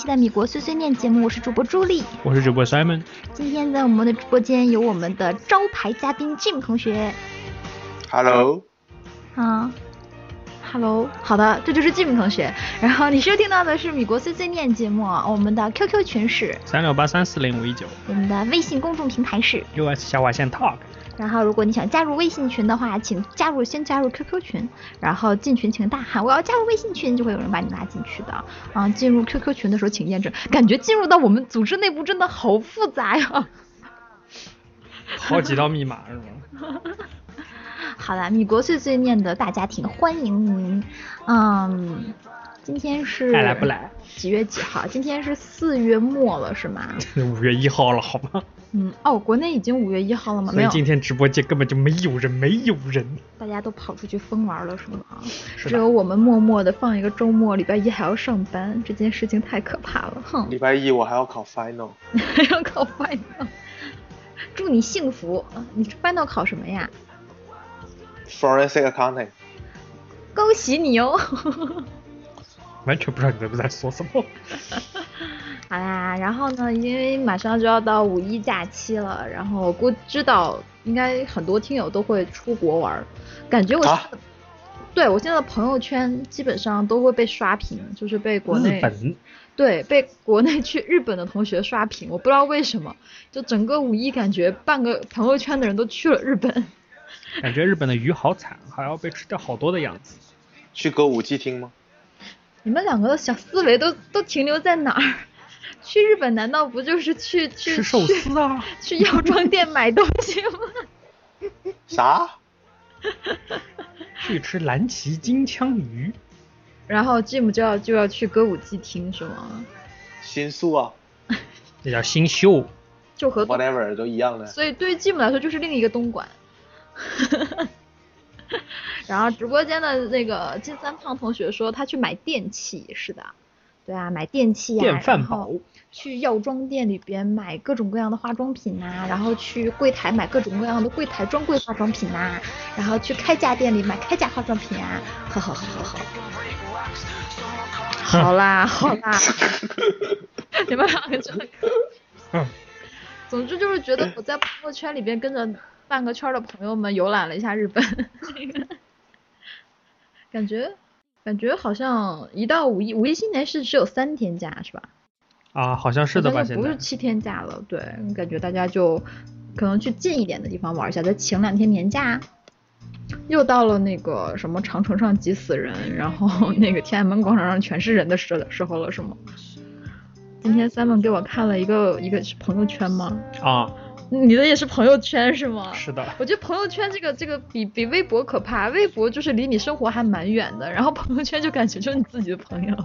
期的米国碎碎念节目，我是主播朱莉，我是主播 Simon。今天在我们的直播间有我们的招牌嘉宾 Jim 同学。Hello。啊，Hello，好的，这就是 Jim 同学。然后你收听到的是米国碎碎念节目，我们的 QQ 群是三六八三四零五一九，我们的微信公众平台是 US 下划线 Talk。然后，如果你想加入微信群的话，请加入先加入 QQ 群，然后进群请大喊我要加入微信群，就会有人把你拉进去的。啊，进入 QQ 群的时候请验证，感觉进入到我们组织内部真的好复杂呀。好几道密码是吗？好了，米国碎碎念的大家庭，欢迎您。嗯，今天是爱来不来？几月几号？今天是四月末了是吗？五月一号了，好吗？嗯哦，国内已经五月一号了吗？没有今天直播间根本就没有人，没有人。大家都跑出去疯玩了是吗？是只有我们默默的放一个周末，礼拜一还要上班，这件事情太可怕了，哼。礼拜一我还要考 final。还要考 final。祝你幸福。你 final 考什么呀？Forensic accounting。恭喜你哦。完全不知道你在不在说什么。好啦，然后呢，因为马上就要到五一假期了，然后我估知道应该很多听友都会出国玩，感觉我，对我现在的朋友圈基本上都会被刷屏，就是被国内，对，被国内去日本的同学刷屏，我不知道为什么，就整个五一感觉半个朋友圈的人都去了日本，感觉日本的鱼好惨，还要被吃掉好多的样子。去歌舞伎厅吗？你们两个的小思维都都停留在哪儿？去日本难道不就是去去吃寿司啊？去药妆店买东西吗？啥？去吃蓝鳍金枪鱼。然后 Jim 就要就要去歌舞伎厅是吗？新宿啊。那叫新秀。就和 whatever 都一样的。所以对于 Jim 来说就是另一个东莞。然后直播间的那个金三胖同学说他去买电器，是的。对啊，买电器呀，然后去药妆店里边买各种各样的化妆品呐，然后去柜台买各种各样的柜台专柜化妆品呐，然后去开价店里买开价化妆品啊，呵呵呵呵呵。好啦好啦，你们两个就，总之就是觉得我在朋友圈里边跟着半个圈的朋友们游览了一下日本，感觉。感觉好像一到五一，五一新年是只有三天假是吧？啊，好像是的吧？现在不是七天假了，对，感觉大家就可能去近一点的地方玩一下，再请两天年假。又到了那个什么长城上挤死人，然后那个天安门广场上全是人的时时候了，是吗？今天 Simon 给我看了一个一个朋友圈吗？啊。你的也是朋友圈是吗？是的。我觉得朋友圈这个这个比比微博可怕，微博就是离你生活还蛮远的，然后朋友圈就感觉就是你自己的朋友。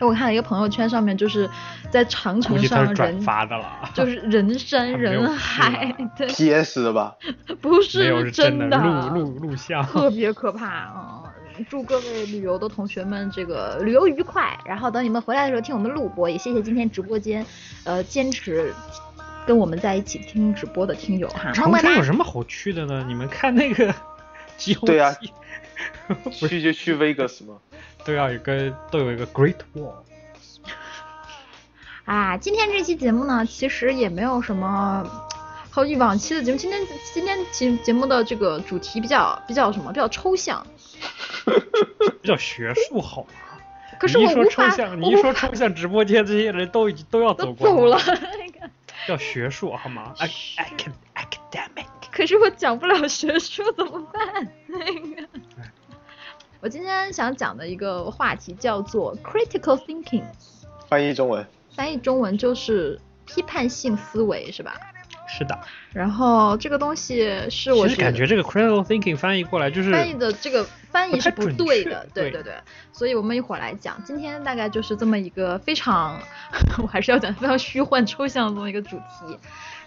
我看了一个朋友圈上面就是在长城上人发的了，就是人山人海。的。P.S. 的吧？不是真的。录录录像。特别可怕啊！祝各位旅游的同学们这个旅游愉快，然后等你们回来的时候听我们录播，也谢谢今天直播间呃坚持。跟我们在一起听直播的听友哈，长城有什么好去的呢？你们看那个，对呀，去就去 Vegas 吗？都要有个都有一个 Great Wall。啊，今天这期节目呢，其实也没有什么和以往期的节目。今天今天节节目的这个主题比较比较什么？比较抽象，比较学术好吗？可是你一说我抽象，你一说抽象直播间，这些人都已经都要走光走了。要学术好吗？ac acad academic。可是我讲不了学术怎么办？那个，我今天想讲的一个话题叫做 critical thinking，翻译中文，翻译中文就是批判性思维，是吧？是的，然后这个东西是我其实感觉这个 critical thinking 翻译过来就是翻译的这个翻译是不对的，对对对，所以我们一会儿来讲。今天大概就是这么一个非常，我还是要讲非常虚幻抽象的这么一个主题。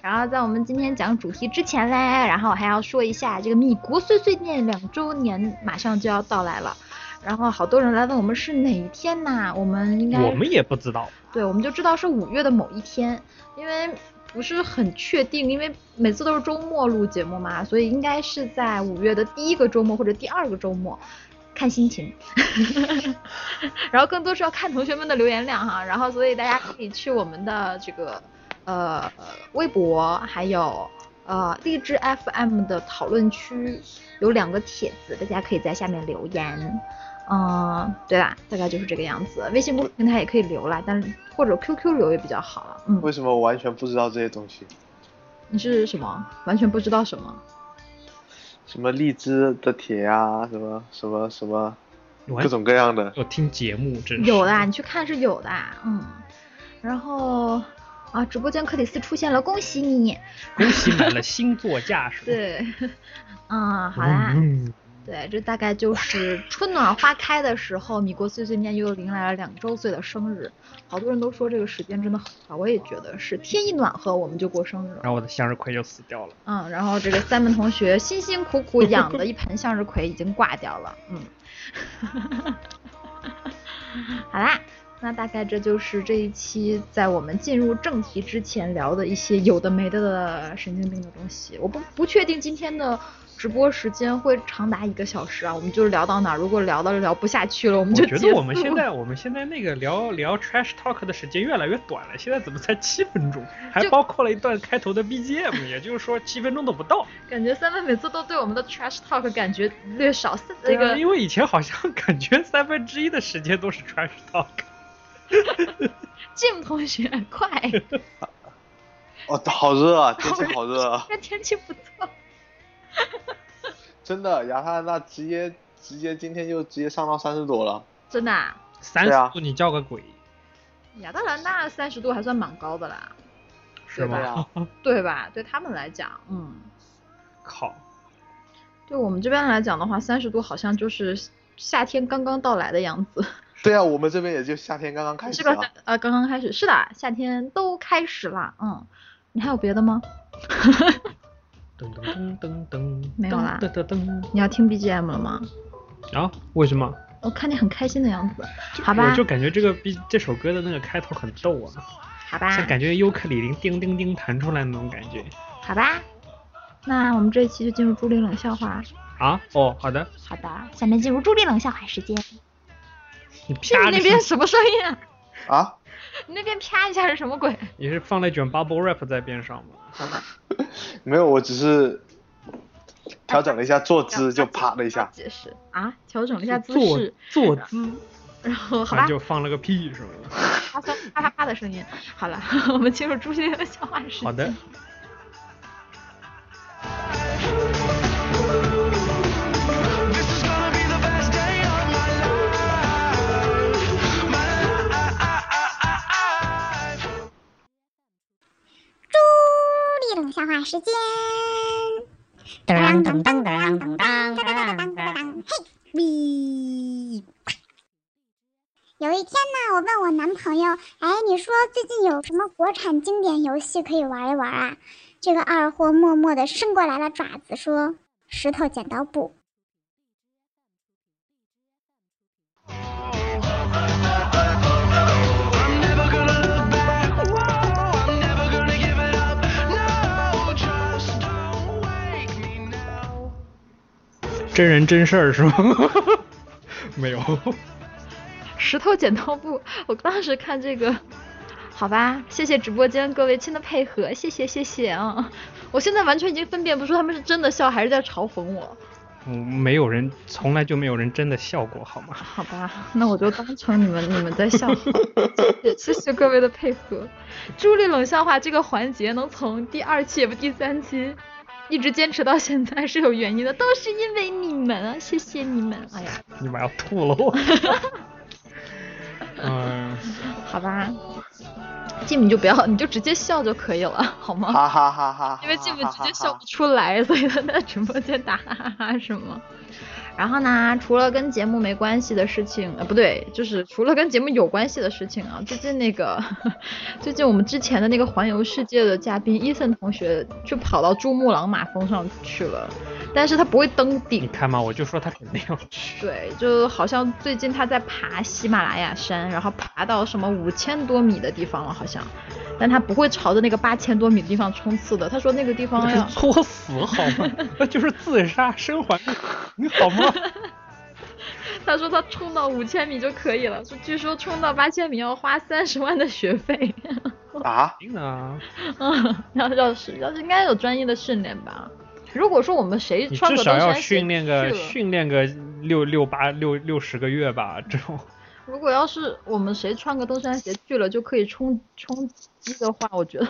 然后在我们今天讲主题之前嘞，然后我还要说一下这个米国碎碎念两周年马上就要到来了。然后好多人来问我们是哪一天呐？我们应该我们也不知道。对，我们就知道是五月的某一天，因为不是很确定，因为每次都是周末录节目嘛，所以应该是在五月的第一个周末或者第二个周末，看心情。然后更多是要看同学们的留言量哈，然后所以大家可以去我们的这个呃微博，还有呃荔枝 FM 的讨论区有两个帖子，大家可以在下面留言。嗯，对啦，大概就是这个样子。微信公众平台也可以留啦，但或者 QQ 留也比较好。嗯，为什么我完全不知道这些东西？你是什么？完全不知道什么？什么荔枝的帖啊，什么什么什么，各种各样的。我听节目，真是有的，你去看是有的。嗯，然后啊，直播间克里斯出现了，恭喜你！恭喜买了新座驾驶。对，嗯，好啦。嗯，对，这大概就是春暖花开的时候，米国碎碎念又迎来了两周岁的生日。好多人都说这个时间真的很好，我也觉得是，天一暖和我们就过生日了。然后我的向日葵就死掉了。嗯，然后这个三门同学辛辛苦苦养的一盆向日葵已经挂掉了。嗯，好啦，那大概这就是这一期在我们进入正题之前聊的一些有的没的的神经病的东西。我不不确定今天的直播时间会长达一个小时啊，我们就是聊到哪儿，如果聊到聊不下去了，我们就我觉得我们现在我们现在那个聊聊 trash talk 的时间越来越短了，现在怎么才七分钟？还包括了一段开头的 BGM，也就是说七分钟都不到。感觉三分每次都对我们的 trash talk 感觉略少，那对啊个因为以前好像感觉三分之一的时间都是 trash talk。Jim 同学快，哦，好热啊，天气好热啊，这天气不错。真的，亚特兰大直接直接今天就直接上到三十多了。真的、啊，三十度你叫个鬼，亚特兰大三十度还算蛮高的啦，是对吗？啊，对吧？对他们来讲，嗯，靠，对我们这边来讲的话，三十度好像就是夏天刚刚到来的样子，对啊，我们这边也就夏天刚刚开始啊是吧？。呃，刚刚开始，是的，夏天都开始了，嗯。你还有别的吗？噔噔噔噔噔，没有啦噔噔噔你要听 BGM 了吗？啊？为什么？我看你很开心的样子，好吧我就感觉这个 B 这首歌的那个开头很逗啊，好吧，像感觉尤克里里叮叮叮弹出来那种感觉。好吧。那我们这一期就进入朱莉冷笑话。啊？哦，好的。好的，下面进入朱莉冷笑话时间。你啪那边什么声音啊？啊，你那边啪一下是什么鬼？你是放了一卷 bubble rap 在边上吗？没有，我只是调整了一下坐姿，就啪的一下。解释啊，调整了一下姿坐势，坐姿，然后好吧，就放了个屁是吗？啪啪啪啪啪的声音。好了，我们进入朱莉的笑话时间。好的。笑话时间。当当当当当当当当当当，嘿，喂！有一天呢，我问我男朋友，哎，你说最近有什么国产经典游戏可以玩一玩啊？这个二货默默的伸过来了爪子，说：“石头剪刀布。”真人真事儿是吗？没有。石头剪刀布，我当时看这个，好吧，谢谢直播间各位亲的配合，谢谢谢谢啊！我现在完全已经分辨不出他们是真的笑还是在嘲讽我。嗯，没有人，从来就没有人真的笑过，好吗？好吧，那我就当成你们你们在笑。谢谢谢谢各位的配合。朱莉冷笑话这个环节能从第二期也不第三期一直坚持到现在是有原因的，都是因为你们啊，谢谢你们。哎呀，你妈要吐了我。嗯，好吧，吉姆你就不要，你就直接笑就可以了，好吗？哈哈哈哈！因为继母直接笑不出来，所以他在直播间打哈哈哈是吗？然后呢，除了跟节目没关系的事情，呃，不对，就是除了跟节目有关系的事情啊，最近那个，最近我们之前的那个环游世界的嘉宾伊森同学就跑到珠穆朗玛峰上去了，但是他不会登顶你，看嘛，我就说他肯定要去。对，就好像最近他在爬喜马拉雅山，然后爬到什么五千多米的地方了，好像，但他不会朝着那个八千多米的地方冲刺的，他说那个地方那要是作死好吗？那就是自杀生还，你好吗？他说他冲到五千米就可以了，说据说冲到八千米要花三十万的学费。啊，定啊，嗯，要要是要是应该有专业的训练吧。如果说我们谁穿至少要个登山鞋训练个训练个六六八六六十个月吧，这种。如果要是我们谁穿个登山鞋去了就可以冲冲击的话，我觉得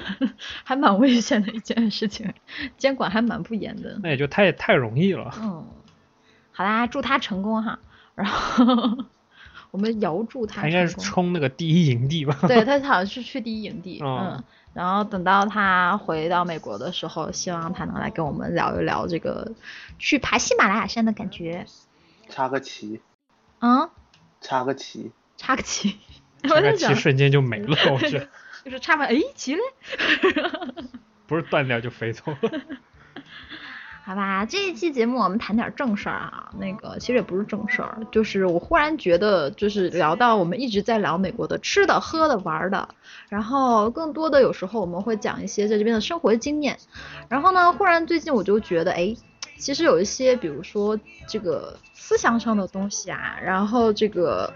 还蛮危险的一件事情，监管还蛮不严的。那也就太太容易了。嗯，好啦，祝他成功哈。然后我们遥祝他他应该是冲那个第一营地吧？对他好像是去第一营地，哦嗯，然后等到他回到美国的时候，希望他能来跟我们聊一聊这个去爬喜马拉雅山的感觉。插个旗，嗯，插个旗，插个旗，插个我在想，气瞬间就没了，我觉得 就是插完，哎，旗嘞。不是断掉就飞走了。好吧，这一期节目我们谈点正事儿啊。那个其实也不是正事儿，就是我忽然觉得，就是聊到我们一直在聊美国的吃的、喝的、玩的，然后更多的有时候我们会讲一些在这边的生活经验。然后呢，忽然最近我就觉得，哎，其实有一些，比如说这个思想上的东西啊，然后这个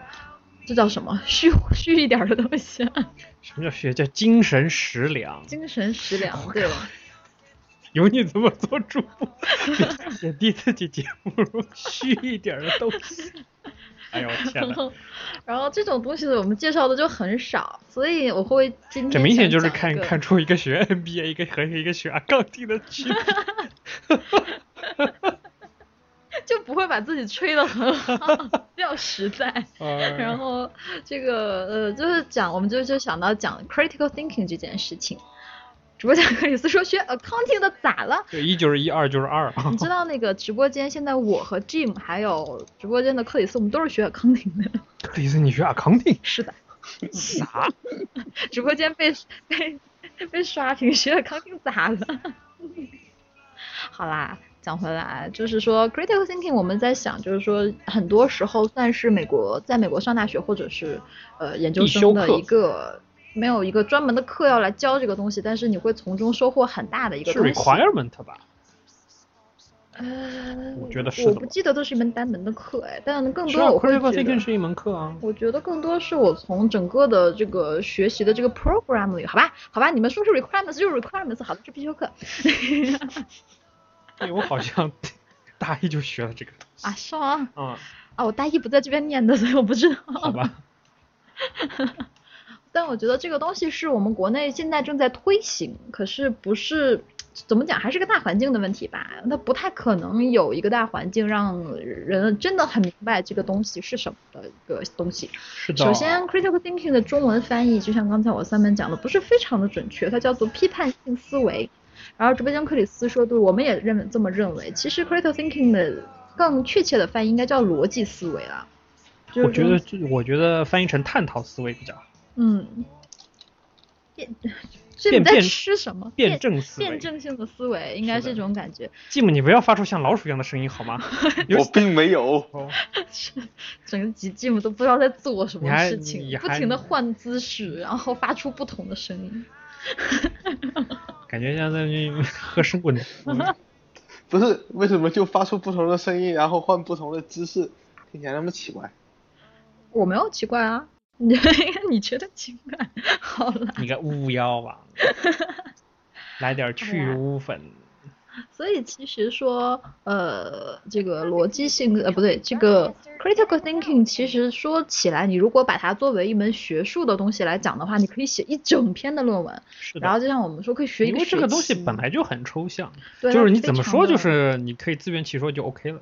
这叫什么虚 虚一点儿的东西、啊，什么叫学叫精神食粮？精神食粮，对吧。有你这么做主播，也替自己节目 虚一点的东西。哎呦天哪！然后，这种东西我们介绍的就很少，所以我会今天这明显就是看看出一个学 NBA，一个和一个学阿杠精的区别。就不会把自己吹得很好，比较实在。然然后这个呃，就是讲，我们就就想到讲 critical thinking 这件事情。直播间克里斯说学 accounting 的咋了？对，一就是一，二就是二啊你。知道那个直播间现在我和 Jim 还有直播间的克里斯，我们都是学 accounting 的。克里斯，你学 accounting 是的，啥？直播间被被被刷屏，学 accounting 咋了？好啦，讲回来，就是说 critical thinking，我们在想，就是说很多时候算是美国在美国上大学或者是呃研究生的一个没有一个专门的课要来教这个东西，但是你会从中收获很大的一个东西。requirement 吧？呃，我觉得是的我不记得这是一门单门的课哎，但更多我会，critical 觉 thinking 得。是一门课啊。我觉得更多是我从整个的这个学习的这个 program 里，好吧，好吧，你们说是 requirements 就是 requirements，好的，是必修课哎，我好像大一就学了这个东西。啊，是吗？啊，啊，我大一不在这边念的，所以我不知道。好吧。但我觉得这个东西是我们国内现在正在推行，可是不是怎么讲，还是个大环境的问题吧。它不太可能有一个大环境让人真的很明白这个东西是什么的一个东西。是的。首先，critical thinking 的中文翻译，就像刚才我三门讲的，不是非常的准确，它叫做批判性思维。然后直播间克里斯说，对，我们也认为这么认为。其实 critical thinking 的更确切的翻译应该叫逻辑思维啦。就是我觉得这，我觉得翻译成探讨思维比较好。嗯，辩，这你在吃什么？辩证思维辩证性的思维应该是这种感觉。继母，你不要发出像老鼠一样的声音好吗？我并没有。哦整个集继母都不知道在做什么事情，不停的换姿势，然后发出不同的声音。感觉像在那喝生滚汤。不是，为什么就发出不同的声音，然后换不同的姿势，听起来那么奇怪？我没有奇怪啊，你 你觉得奇怪？好了，你个巫妖吧，来点去污粉。所以其实说，呃，这个逻辑性，呃，不对，这个 critical thinking，其实说起来，你如果把它作为一门学术的东西来讲的话，你可以写一整篇的论文。是的然后就像我们说，可以学一因个学为这个东西本来就很抽象，对就是你怎么说，就是你可以自圆其说就 OK 了。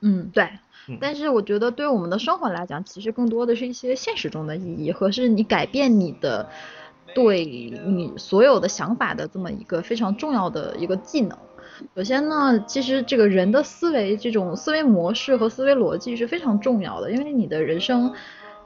嗯，对嗯。但是我觉得对我们的生活来讲，其实更多的是一些现实中的意义，和是你改变你的对你所有的想法的这么一个非常重要的一个技能。首先呢，其实这个人的思维这种思维模式和思维逻辑是非常重要的，因为你的人生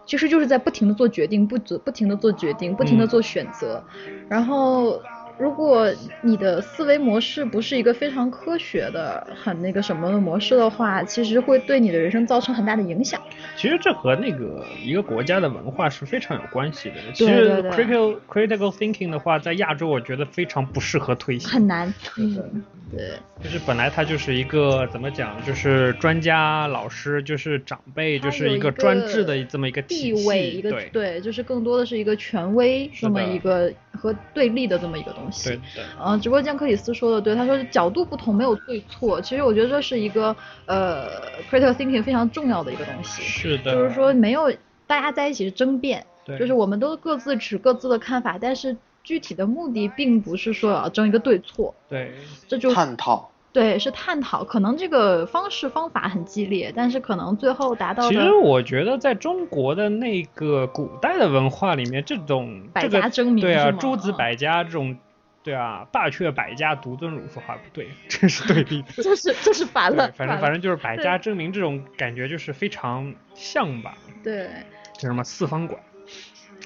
其实就是在不停的做决定，不不不停的做决定，不停的嗯做选择。然后，如果你的思维模式不是一个非常科学的、很那个什么的模式的话，其实会对你的人生造成很大的影响。其实这和那个一个国家的文化是非常有关系的。其对实 critical critical thinking 的话，在亚洲我觉得非常不适合推行。很难，嗯，对，就是本来他就是一个怎么讲，就是专家、老师，就是长辈，就是一个专制的这么一个地。位一个对就是更多的是一个权威这么一个和对立的这么一个东西。对的。呃，直播间克里斯说的对，他说角度不同没有对错，其实我觉得这是一个呃 critical thinking 非常重要的一个东西，是的。就是说没有大家在一起争辩，对就是我们都各自持各自的看法，但是具体的目的并不是说要争一个对错，对，这就探讨。对是探讨，可能这个方式方法很激烈，但是可能最后达到其实我觉得在中国的那个古代的文化里面，这种百家争鸣对啊，诸子百家这种，对啊，霸阙百家，独尊儒说话不对，这是对立的。就是就是反了，，反正反正就是百家争鸣这种感觉，就是非常像吧，对。叫什么四方馆。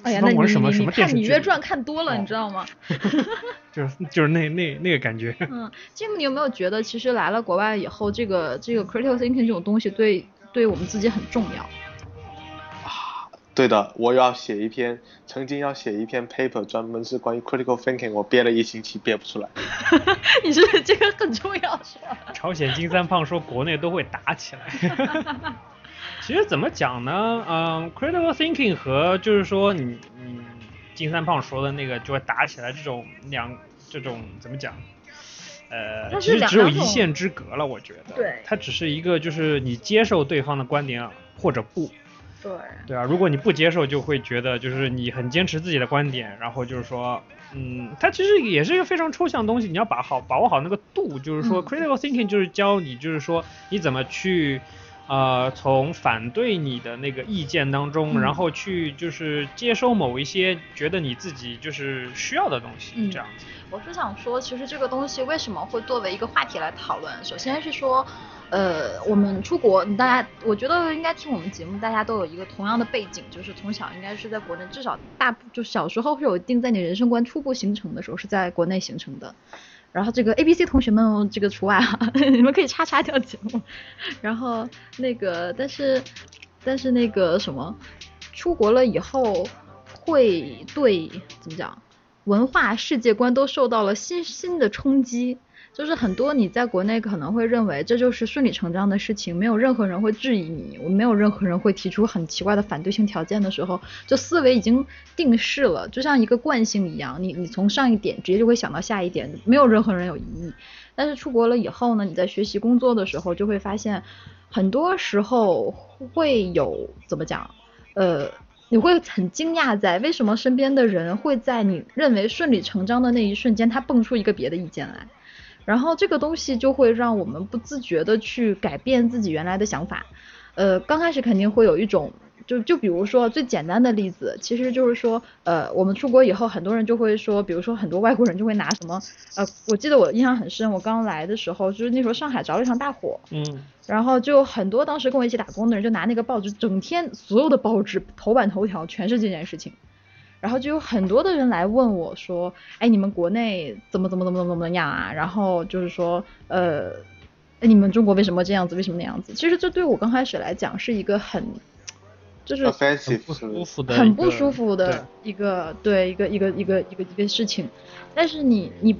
哎呀，那你你馆是什么什么你看《芈电视剧里月传》看多了，哦你知道吗？就是就是那那那个感觉。嗯，，Jim，，你有没有觉得，其实来了国外以后，这个这个 critical thinking 这种东西对对我们自己很重要？对的，我要写一篇，曾经要写一篇 paper，专门是关于 critical thinking，我憋了一星期憋不出来。你是这个很重要是吧？朝鲜金三胖说国内都会打起来。其实怎么讲呢？嗯、c r i t i c a l thinking 和就是说你你金三胖说的那个就会打起来这种两这种怎么讲？呃，其实只有一线之隔了，我觉得。对它只是一个就是你接受对方的观点或者不。对，对啊，如果你不接受，就会觉得就是你很坚持自己的观点，然后就是说，嗯，它其实也是一个非常抽象的东西，你要把好把握好那个度，就是说、嗯 critical thinking 就是教你，就是说你怎么去。呃，从反对你的那个意见当中，嗯然后去就是接收某一些觉得你自己就是需要的东西，嗯这样子。我是想说，其实这个东西为什么会作为一个话题来讨论？首先是说，呃，我们出国，大家我觉得应该听我们节目，大家都有一个同样的背景，就是从小应该是在国内，至少大就小时候是有定在你人生观初步形成的时候是在国内形成的。然后这个 A、B、C 同学们这个除外哈，你们可以叉叉掉节目。然后那个，但是但是那个什么，出国了以后会对怎么讲，文化世界观都受到了新新的冲击。就是很多你在国内可能会认为这就是顺理成章的事情，没有任何人会质疑你，我没有任何人会提出很奇怪的反对性条件的时候，就思维已经定势了，就像一个惯性一样，你你从上一点直接就会想到下一点，没有任何人有异议。但是出国了以后呢，你在学习工作的时候就会发现，很多时候会有怎么讲，呃。你会很惊讶，在为什么身边的人会在你认为顺理成章的那一瞬间，他蹦出一个别的意见来，然后这个东西就会让我们不自觉的去改变自己原来的想法。呃，刚开始肯定会有一种，就就比如说最简单的例子，其实就是说，呃，我们出国以后，很多人就会说，比如说很多外国人就会拿什么，呃，我记得我印象很深，我刚来的时候，就是那时候上海着了一场大火，嗯，然后就很多当时跟我一起打工的人就拿那个报纸，整天所有的报纸头版头条全是这件事情，然后就有很多的人来问我说，哎，你们国内怎么怎么怎么怎么怎么样啊？然后就是说，呃，哎你们中国为什么这样子？为什么那样子？其实这对我刚开始来讲是一个很，就是很不舒？服的，很不舒服的一个对一个一个一个一个一个事情，但是你你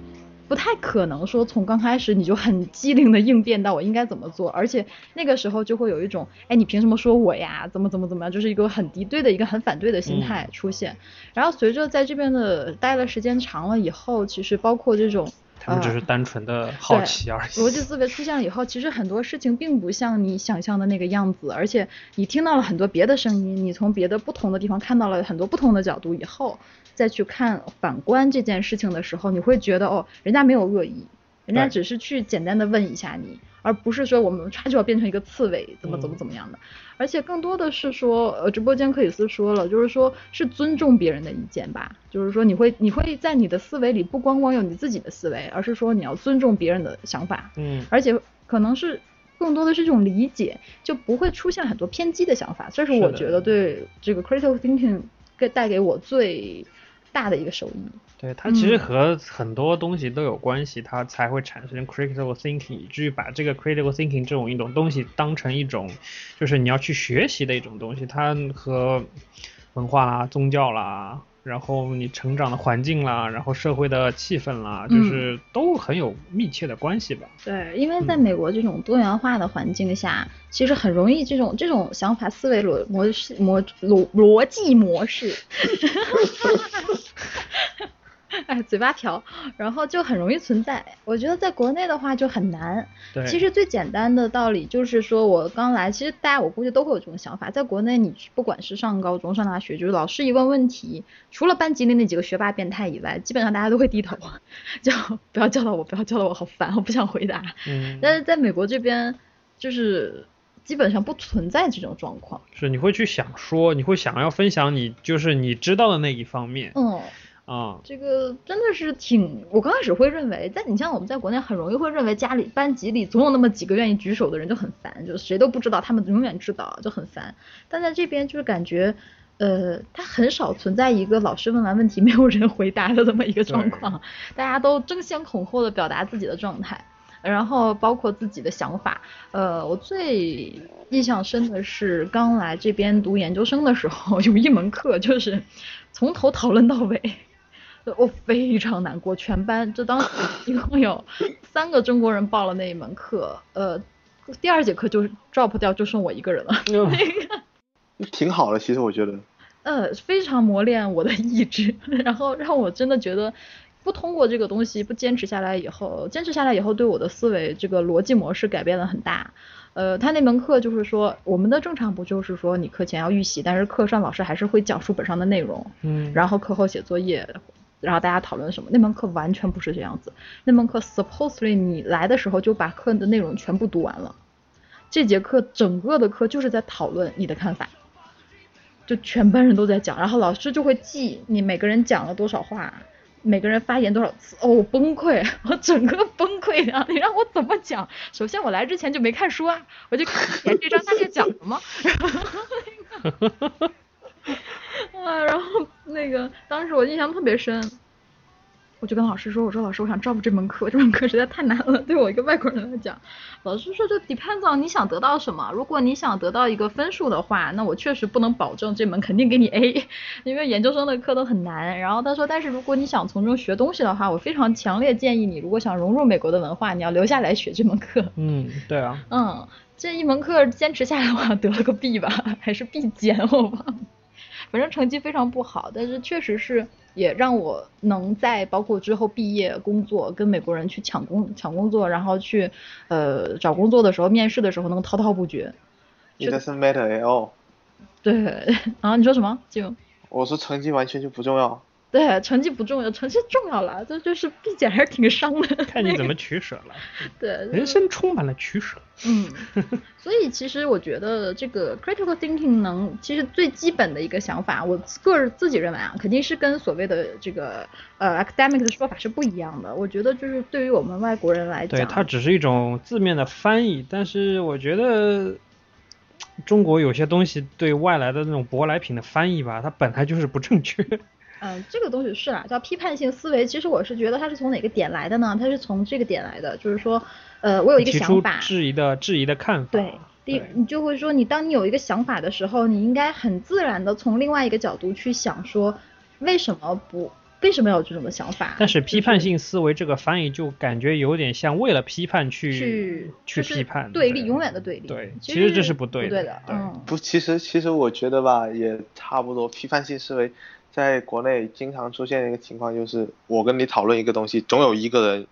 不太可能说从刚开始你就很机灵的应变到我应该怎么做，而且那个时候就会有一种哎你凭什么说我呀？怎么怎么怎么样？就是一个很敌对的一个很反对的心态出现。然后随着在这边的待了时间长了以后，其实包括这种他们只是单纯的好奇而已。逻辑思维出现了以后，其实很多事情并不像你想象的那个样子，而且你听到了很多别的声音，你从别的不同的地方看到了很多不同的角度以后，再去看反观这件事情的时候，你会觉得哦，人家没有恶意，人家只是去简单的问一下你，而不是说我们唰就要变成一个刺猬，怎么怎么怎么样的。而且更多的是说，呃，直播间克里斯说了，就是说是尊重别人的意见吧，就是说你会你会在你的思维里不光光有你自己的思维，而是说你要尊重别人的想法，嗯，而且可能是更多的是这种理解，就不会出现很多偏激的想法。这是我觉得对这个 critical thinking 给带给我最大的一个收益。对，它其实嗯和很多东西都有关系，它才会产生 critical thinking，以至于把这个 critical thinking 这种一种东西当成一种，就是你要去学习的一种东西。它和文化啦、宗教啦，然后你成长的环境啦，然后社会的气氛啦，就嗯是都很有密切的关系吧。对，因为在嗯美国这种多元化的环境下，其实很容易这种这种想法、思维逻模式、模逻逻辑模式，哎，嘴巴瓢，然后就很容易存在。我觉得在国内的话就很难。对，其实最简单的道理就是说，我刚来，其实大家我估计都会有这种想法，在国内你不管是上高中、上大学，就是老师一问问题，除了班级里那几个学霸变态以外，基本上大家都会低头，就不要叫到我，不要叫到我，好烦，我不想回答。嗯，但是在美国这边，就是基本上不存在这种状况。是你会去想说，你会想要分享你就是你知道的那一方面嗯，啊、这个真的是挺，我刚开始会认为，在你像我们在国内很容易会认为家里班级里总有那么几个愿意举手的人就很烦，就谁都不知道，他们永远知道就很烦。但在这边就是感觉，呃，他很少存在一个老师问完问题没有人回答的这么一个状况，大家都争先恐后的表达自己的状态。然后包括自己的想法，呃，我最印象深的是刚来这边读研究生的时候，有一门课就是从头讨论到尾，我非常难过，全班就当时一共有 三个中国人报了那一门课，呃，第二节课就 drop 掉，就剩我一个人了。挺好的，其实我觉得。呃，非常磨练我的意志，然后让我真的觉得，不通过这个东西，不坚持下来以后，坚持下来以后，对我的思维这个逻辑模式改变了很大。呃，他那门课就是说，我们的正常不就是说你课前要预习，但是课上老师还是会讲书本上的内容，嗯，然后课后写作业，然后大家讨论什么。那门课完全不是这样子，那门课 supposedly 你来的时候就把课的内容全部读完了，这节课整个的课就是在讨论你的看法，就全班人都在讲，然后老师就会记你每个人讲了多少话。每个人发言多少次？哦，崩溃，我整个崩溃啊！你让我怎么讲？首先我来之前就没看书啊，我就看前这张大概讲什么，啊，然后那个当时我印象特别深，我就跟老师说，我说老师，我想 drop 这门课，这门课实在太难了，对我一个外国人来讲。老师说，就 depends on 你想得到什么。如果你想得到一个分数的话，那我确实不能保证这门肯定给你 A，因为研究生的课都很难。然后他说，但是如果你想从中学东西的话，我非常强烈建议你，如果想融入美国的文化，你要留下来学这门课。嗯，对啊，嗯，这一门课坚持下来，我好像得了个 B 吧，还是 B 减，我忘了。反正成绩非常不好，但是确实是也让我能在包括之后毕业工作，跟美国人去抢工抢工作，然后去呃找工作的时候，面试的时候能滔滔不绝。It doesn't matter at all。对，啊，你说什么？就我说成绩完全就不重要。对，成绩不重要，成绩重要了，这就是毕竟还是挺伤的。看你怎么取舍了。对，人生充满了取舍。嗯，所以其实我觉得这个 critical thinking 能，其实最基本的一个想法，我个人自己认为啊，肯定是跟所谓的这个呃 academic 的说法是不一样的。我觉得就是对于我们外国人来讲对，讲，它只是一种字面的翻译，但是我觉得中国有些东西对外来的那种舶来品的翻译吧，它本来就是不正确。嗯、这个东西是啊，叫批判性思维。其实我是觉得它是从哪个点来的呢？它是从这个点来的，就是说，呃，我有一个想法，质疑的质疑的看法。对，第你就会说，你当你有一个想法的时候，你应该很自然的从另外一个角度去想，说为什么不为什么要有这种的想法？但是批判性思维这个翻译就感觉有点像为了批判去去去就是批判，对立，永远的对立。对其其实这是不不对的对的。对嗯，不，其实其实我觉得吧，也差不多。批判性思维在国内经常出现的一个情况就是，我跟你讨论一个东西，总有一个人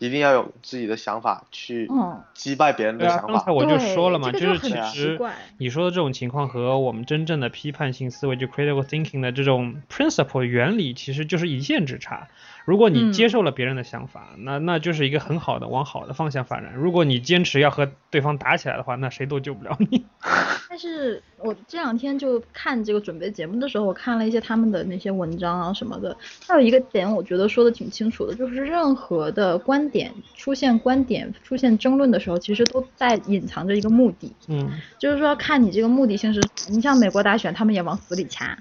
一定要有自己的想法去嗯击败别人的想法。刚才我就说了嘛，就是其实你说的这种情况和我们真正的批判性思维，就 critical thinking 的这种 principle 原理，其实就是一线之差。如果你嗯。接受了别人的想法，那那就是一个很好的往好的方向发展。如果你坚持要和对方打起来的话，那谁都救不了你。但是我这两天就看这个准备节目的时候，我看了一些他们的那些文章啊什么的，还有一个点我觉得说的挺清楚的，就是任何的观点出现观点出现争论的时候，其实都在隐藏着一个目的，嗯，就是说看你这个目的性是，你像美国大选，他们也往死里掐，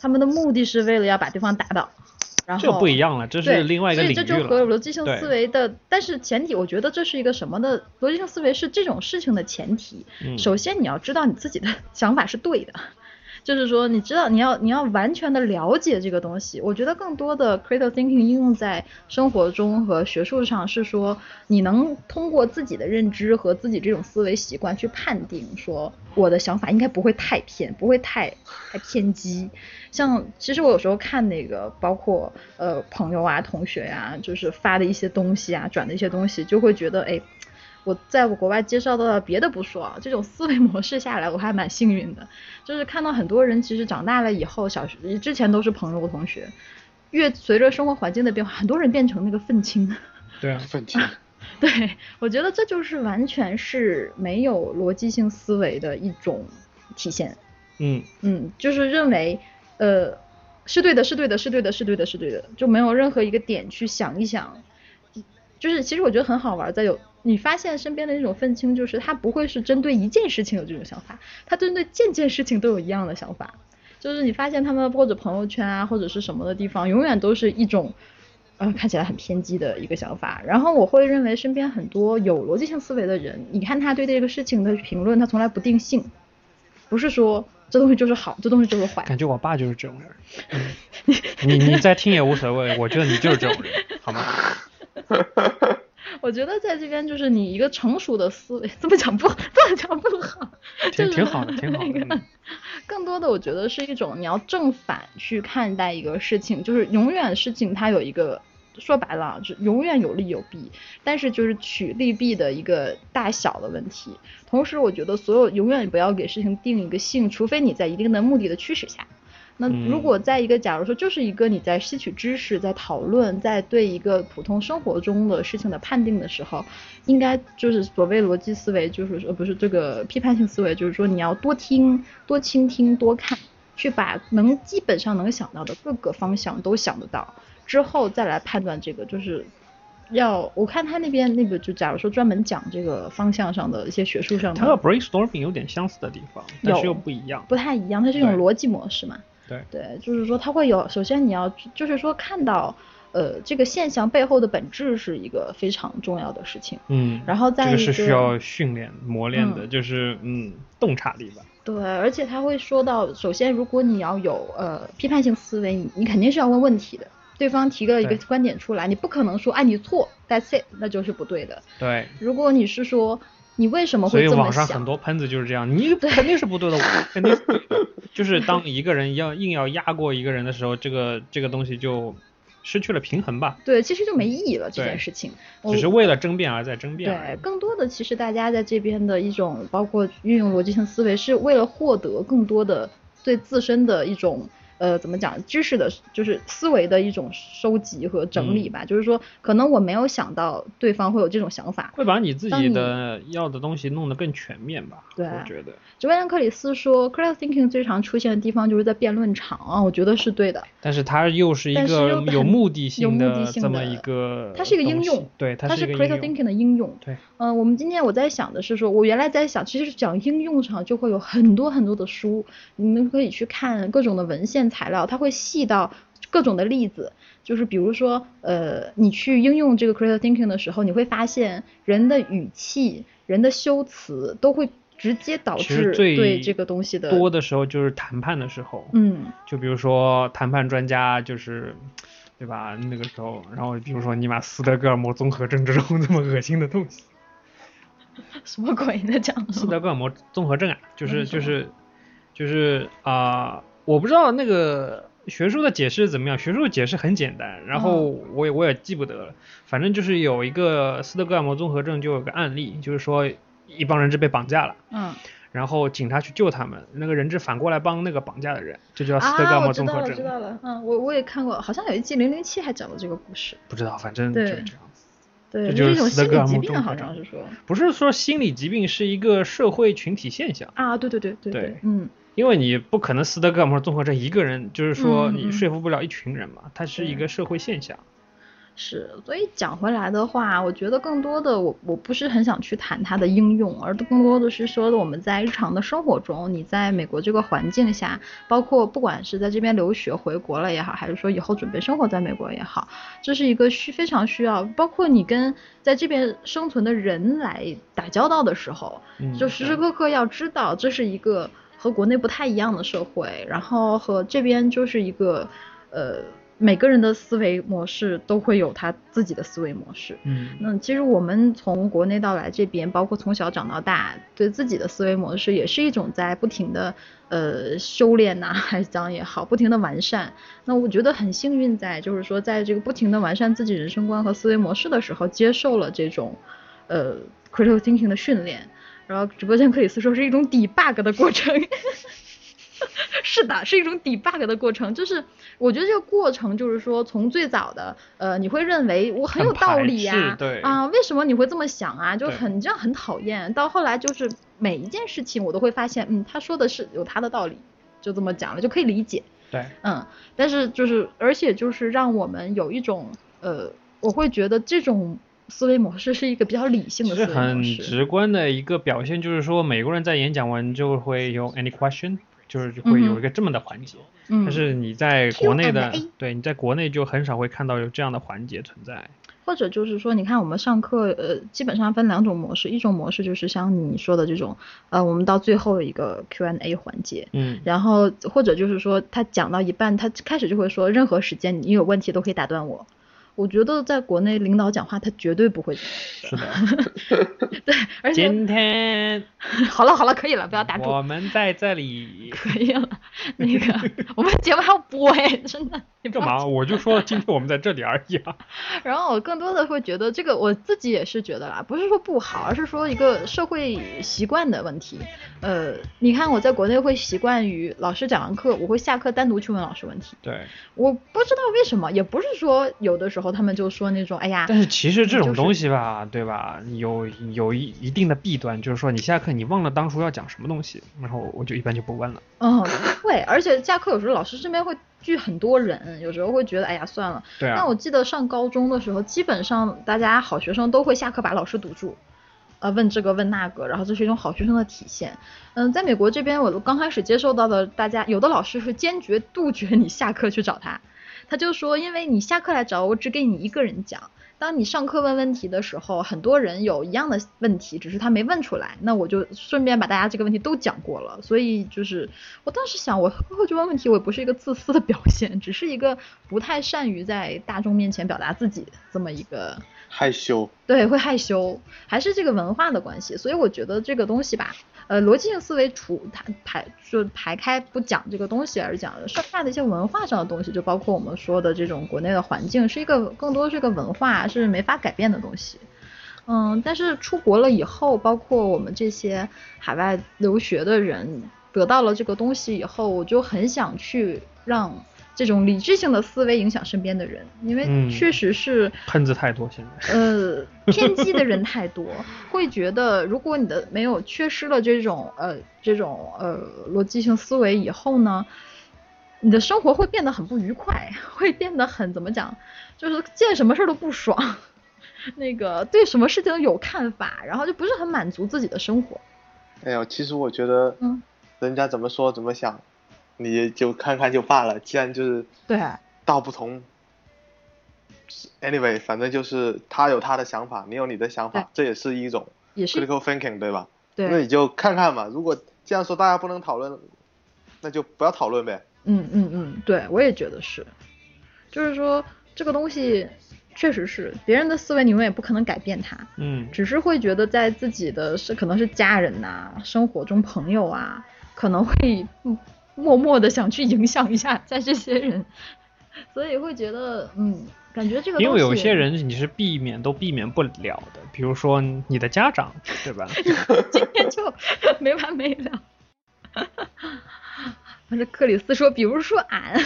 他们的目的是为了要把对方打倒，然后这不一样了，这对，是另外一个领域所以这就和。逻辑性思维的，但是前提我觉得这是一个什么的逻辑性思维是这种事情的前提。嗯首先你要知道你自己的 想法是对的，就是说你知道你要你要完全的了解这个东西。我觉得更多的 critical thinking 应用在生活中和学术上是说你能通过自己的认知和自己这种思维习惯去判定说我的想法应该不会太偏，不会太太偏激。像其实我有时候看那个，包括呃朋友啊、同学呀、就是发的一些东西啊、转的一些东西，就会觉得哎，我在我国外接受到的别的不说啊，这种思维模式下来，我还蛮幸运的。就是看到很多人其实长大了以后，小学之前都是朋友同学，越随着生活环境的变化，很多人变成那个愤青。对啊，愤青，对，我觉得这就是完全是没有逻辑性思维的一种体现。嗯，嗯，就是认为，呃，是对的，是对的，是对的，是对的，是对的，就没有任何一个点去想一想。就是其实我觉得很好玩，在有你发现身边的那种愤青，就是他不会是针对一件事情有这种想法，他针对件件事情都有一样的想法。就是你发现他们或者朋友圈啊，或者是什么的地方，永远都是一种，呃，看起来很偏激的一个想法。然后我会认为身边很多有逻辑性思维的人，你看他对这个事情的评论，他从来不定性，不是说这东西就是好，这东西就是坏。感觉我爸就是这种人。嗯你你再听也无所谓，我觉得你就是这种人，好吗？我觉得在这边就是你一个成熟的思维，这么讲不这么讲不好，就是挺挺好的，挺好的。更多的我觉得是一种你要正反去看待一个事情，就是永远事情它有一个说白了啊，就永远有利有弊，但是就是取利弊的一个大小的问题。同时，我觉得所有永远不要给事情定一个性，除非你在一定的目的的驱使下。那嗯如果在一个，假如说就是一个你在吸取知识、在讨论、在对一个普通生活中的事情的判定的时候，应该就是所谓逻辑思维，就是说不是这个批判性思维，就是说你要多听、多倾听、多看，去把能基本上能想到的各个方向都想得到，之后再来判断这个，就是要我看他那边那个，就假如说专门讲这个方向上的一些学术上它和 brainstorming 有点相似的地方，但是又不一样。不太一样，它是一种逻辑模式嘛。对，对，就是说它会有，首先你要就是说看到，呃，这个现象背后的本质是一个非常重要的事情。嗯，然后再这个是需要训练磨练的，嗯就是嗯洞察力吧。对，而且他会说到，首先如果你要有呃批判性思维，你你肯定是要问问题的。对方提个一个观点出来，你不可能说哎你错，that's it，那就是不对的。对，如果你是说你为什么会这么想网上很，多喷子就是这样，你肯定是不对的，我肯定是对的。就是当一个人要硬要压过一个人的时候，这个这个东西就失去了平衡吧，对，其实就没意义了这件事情。我只是为了争辩而在争辩对，更多的其实大家在这边的一种，包括运用逻辑性思维，是为了获得更多的对自身的一种。呃，怎么讲？知识的，就是思维的一种收集和整理吧。就是说，可能我没有想到对方会有这种想法。会把你自己的要的东西弄得更全面吧？对我觉得。威廉克里斯说，critical thinking 最常出现的地方就是在辩论场啊，我觉得是对的。但是它又是一个有目的有性目的的这么一个，它是一个应用，对，它它是 critical thinking 的应用。对，嗯、我们今天我在想的是说，我原来在想，其实讲应用上就会有很多很多的书，你们可以去看各种的文献材料，它会细到各种的例子。就是比如说，呃，你去应用这个 critical thinking 的时候，你会发现人的语气、人的修辞都会直接导致对这个东西的多的时候就是谈判的时候，嗯，就比如说谈判专家就是。对吧？那个时候，然后比如说你把斯德哥尔摩综合症这种这么恶心的东西，什么鬼你在讲？斯德哥尔摩综合症啊，就是就是就是啊、我不知道那个学术的解释怎么样？学术解释很简单，然后我也我也记不得了，反正就是有一个斯德哥尔摩综合症就有个案例，就是说一帮人质被绑架了。嗯然后警察去救他们，那个人质反过来帮那个绑架的人，这就叫斯德哥啊，尔摩我知道了，综合症。知道了。嗯，我我也看过，好像有一季零零七还讲了这个故事。不知道，反正就是这样子。对，这就是一种斯德哥尔心理疾病，摩综合症好像是说。不是说心理疾病是一个社会群体现象，啊，对对对对对嗯，因为你不可能斯德哥尔摩综合症一个人，就是说你说服不了一群人嘛，它是一个社会现象。是。所以讲回来的话，我觉得更多的我我不是很想去谈它的应用，而更多的是说的我们在日常的生活中，你在美国这个环境下，包括不管是在这边留学回国了也好，还是说以后准备生活在美国也好，这是一个需非常需要，包括你跟在这边生存的人来打交道的时候，嗯，就时时刻刻要知道这是一个和国内不太一样的社会，然后和这边就是一个呃每个人的思维模式都会有他自己的思维模式。嗯，那其实我们从国内到来这边，包括从小长到大，对自己的思维模式也是一种在不停的呃修炼呐、还是讲也好，不停的完善。那我觉得很幸运在，就是说在这个不停的完善自己人生观和思维模式的时候，接受了这种呃 critical thinking 的训练。然后直播间克里斯说是一种 debug 的过程。是的，是一种 debug 的过程，就是我觉得这个过程就是说，从最早的呃，你会认为我很有道理呀、啊，为什么你会这么想啊？就对很这样很讨厌。到后来就是每一件事情我都会发现，嗯，他说的是有他的道理，就这么讲了，就可以理解。对，嗯，但是就是而且就是让我们有一种呃，我会觉得这种思维模式是一个比较理性的思维实很模式。直观的一个表现就是说，美国人在演讲完就会有 any question，就是会有一个这么的环节。嗯，但是你在国内的对你在国内就很少会看到有这样的环节存在。或者就是说，你看我们上课，呃，基本上分两种模式，一种模式就是像你说的这种，呃，我们到最后一个 Q&A 环节，嗯，然后或者就是说，他讲到一半，他开始就会说，任何时间你有问题都可以打断我。我觉得在国内领导讲话，他绝对不会是的。对，而且今天 好了好了，可以了，不要打住。我们在这里可以了，那个我们节目还要播哎，真的。干嘛？我就说今天我们在这里而已啊。然后我更多的会觉得这个我自己也是觉得啦，不是说不好，而是说一个社会习惯的问题。呃，你看我在国内会习惯于老师讲完课，我会下课单独去问老师问题。对，我不知道为什么，也不是说有的时候他们就说那种，哎呀，但是其实这种东西吧，对吧？有有一一定的弊端，就是说你下课你忘了当初要讲什么东西，然后我就一般就不问了。嗯，会，而且下课有时候老师这边会聚很多人，有时候会觉得，哎呀，算了。对啊那我记得上高中的时候，基本上大家好学生都会下课把老师堵住，呃，问这个问那个，然后这是一种好学生的体现。嗯，在美国这边，我刚开始接受到的，大家有的老师是坚决杜绝你下课去找他，他就说，因为你下课来找我，我只给你一个人讲。当你上课问问题的时候，很多人有一样的问题，只是他没问出来，那我就顺便把大家这个问题都讲过了。所以就是我当时想，我过去问问题，我也不是一个自私的表现，只是一个不太善于在大众面前表达自己这么一个害羞。对，会害羞，还是这个文化的关系。所以我觉得这个东西吧，呃，逻辑性思维除它排就排开不讲这个东西，而讲剩下的一些文化上的东西，就包括我们说的这种国内的环境，是一个更多是一个文化，是没法改变的东西。嗯，但是出国了以后，包括我们这些海外留学的人，得到了这个东西以后，我就很想去让这种理智性的思维影响身边的人，因为嗯确实是。喷子太多现在。呃，偏激的人太多，会觉得如果你的没有缺失了这种呃这种呃逻辑性思维以后呢，你的生活会变得很不愉快，会变得很怎么讲，就是见什么事儿都不爽，那个对什么事情都有看法，然后就不是很满足自己的生活。哎呦，其实我觉得，嗯，人家怎么说怎么想，你就看看就罢了。既然就是对，道不同，anyway，反正就是他有他的想法，你有你的想法，这也是一种也是 critical thinking，对吧？对那，你就看看嘛。如果这样说大家不能讨论，那就不要讨论呗。嗯嗯嗯，对我也觉得是，就是说这个东西确实是别人的思维，你永远不可能改变他。嗯，只是会觉得在自己的是可能是家人呐、生活中朋友啊，可能会嗯默默的想去影响一下在这些人，所以会觉得嗯，感觉这个因为有些人你是避免都避免不了的，比如说你的家长，对吧？今天就 没完没了。反正克里斯说，比如说俺，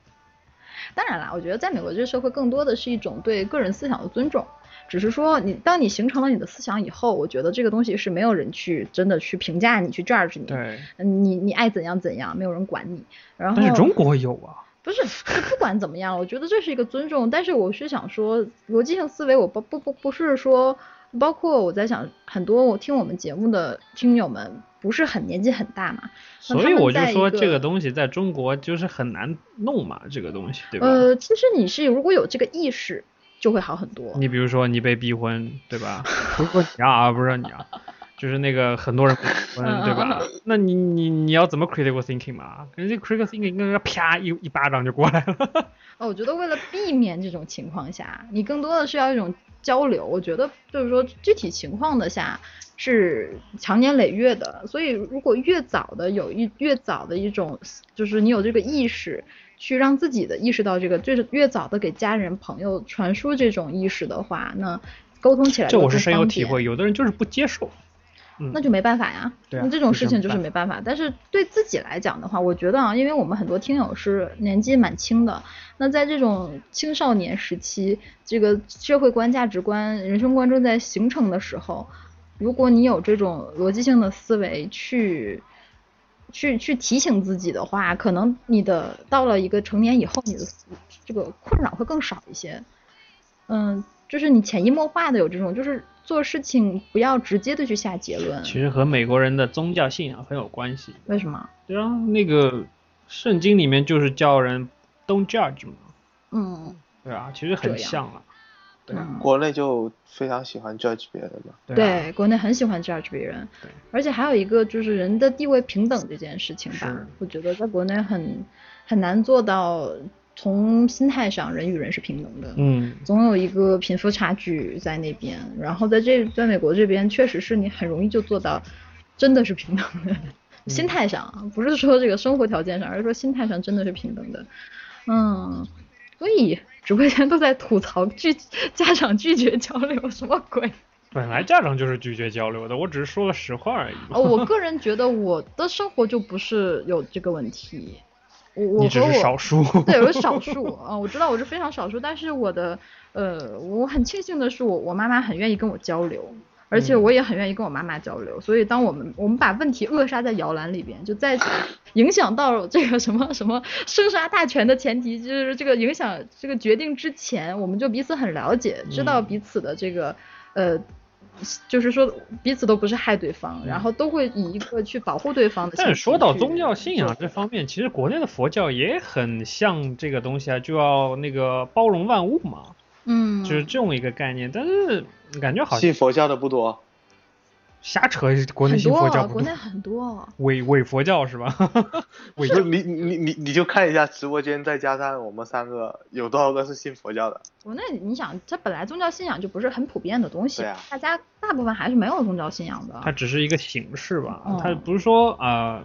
当然啦，我觉得在美国这个社会更多的是一种对个人思想的尊重。只是说你，当你形成了你的思想以后，我觉得这个东西是没有人去真的去评价你，去 judge 你。对，嗯，你你爱怎样怎样，没有人管你。然后但是中国有啊，不是，不管怎么样，我觉得这是一个尊重。但是我是想说，逻辑性思维，我不不不不是说，包括我在想，很多我听我们节目的听友们不是很年纪很大嘛，所以我就说这个东西在中国就是很难弄嘛，这个东西，对吧？呃，其实你是如果有这个意识，就会好很多。你比如说你被逼婚，对吧？不是说你啊，不是说你啊，就是那个很多人被逼 婚，对吧？那你你你要怎么 critical thinking 嘛？人家 critical thinking 跟人家啪一一巴掌就过来了。哦，我觉得为了避免这种情况下，你更多的是要一种交流。我觉得就是说具体情况的下是长年累月的，所以如果越早的有一越早的一种，就是你有这个意识，去让自己的意识到这个，就是越早的给家人朋友传输这种意识的话，那沟通起来这我是深有体会，有的人就是不接受。嗯那就没办法呀。对啊那这种事情就是没办法。但是对自己来讲的话，我觉得啊，因为我们很多听友是年纪蛮轻的，那在这种青少年时期，这个社会观、价值观、人生观正在形成的时候，如果你有这种逻辑性的思维去。去去提醒自己的话，可能你的到了一个成年以后，你的这个困扰会更少一些。嗯，就是你潜移默化的有这种，就是做事情不要直接的去下结论。其实和美国人的宗教信仰很有关系。为什么？对啊，那个圣经里面就是叫人 don't judge 嘛，嗯，对啊，其实很像了。对国内就非常喜欢 judge 别人嘛。对啊。对，国内很喜欢 judge 别人，而且还有一个就是人的地位平等这件事情吧，我觉得在国内很很难做到从心态上人与人是平等的。嗯，总有一个贫富差距在那边，然后在这在美国这边，确实是你很容易就做到，真的是平等的，心态上啊不是说这个生活条件上，而是说心态上真的是平等的，嗯，所以直播间都在吐槽拒 家长拒绝交流，什么鬼？本来家长就是拒绝交流的，我只是说了实话而已。哦，我个人觉得我的生活就不是有这个问题，我我你只是和我少数。对，我是少 数啊、我知道我是非常少数，但是我的呃，我很庆幸的是我我妈妈很愿意跟我交流，而且嗯我也很愿意跟我妈妈交流，所以当我们我们把问题扼杀在摇篮里边，就在 影响到这个什么什么生杀大权的前提，就是这个影响这个决定之前，我们就彼此很了解，知道嗯彼此的这个呃。就是说，彼此都不是害对方，然后都会以一个去保护对方的。但是说到宗教信仰这方面，其实国内的佛教也很像这个东西啊，就要那个包容万物嘛，嗯，就是这种一个概念。但是感觉好像信佛教的不多，瞎扯，国内很多信佛教不国内很多。伪伪佛教是吧？伪不是你你你你就看一下直播间，再加上我们三个，有多少个是信佛教的？国内你想，它本来宗教信仰就不是很普遍的东西，大家大部分还是没有宗教信仰的。它只是一个形式吧，嗯它不是说呃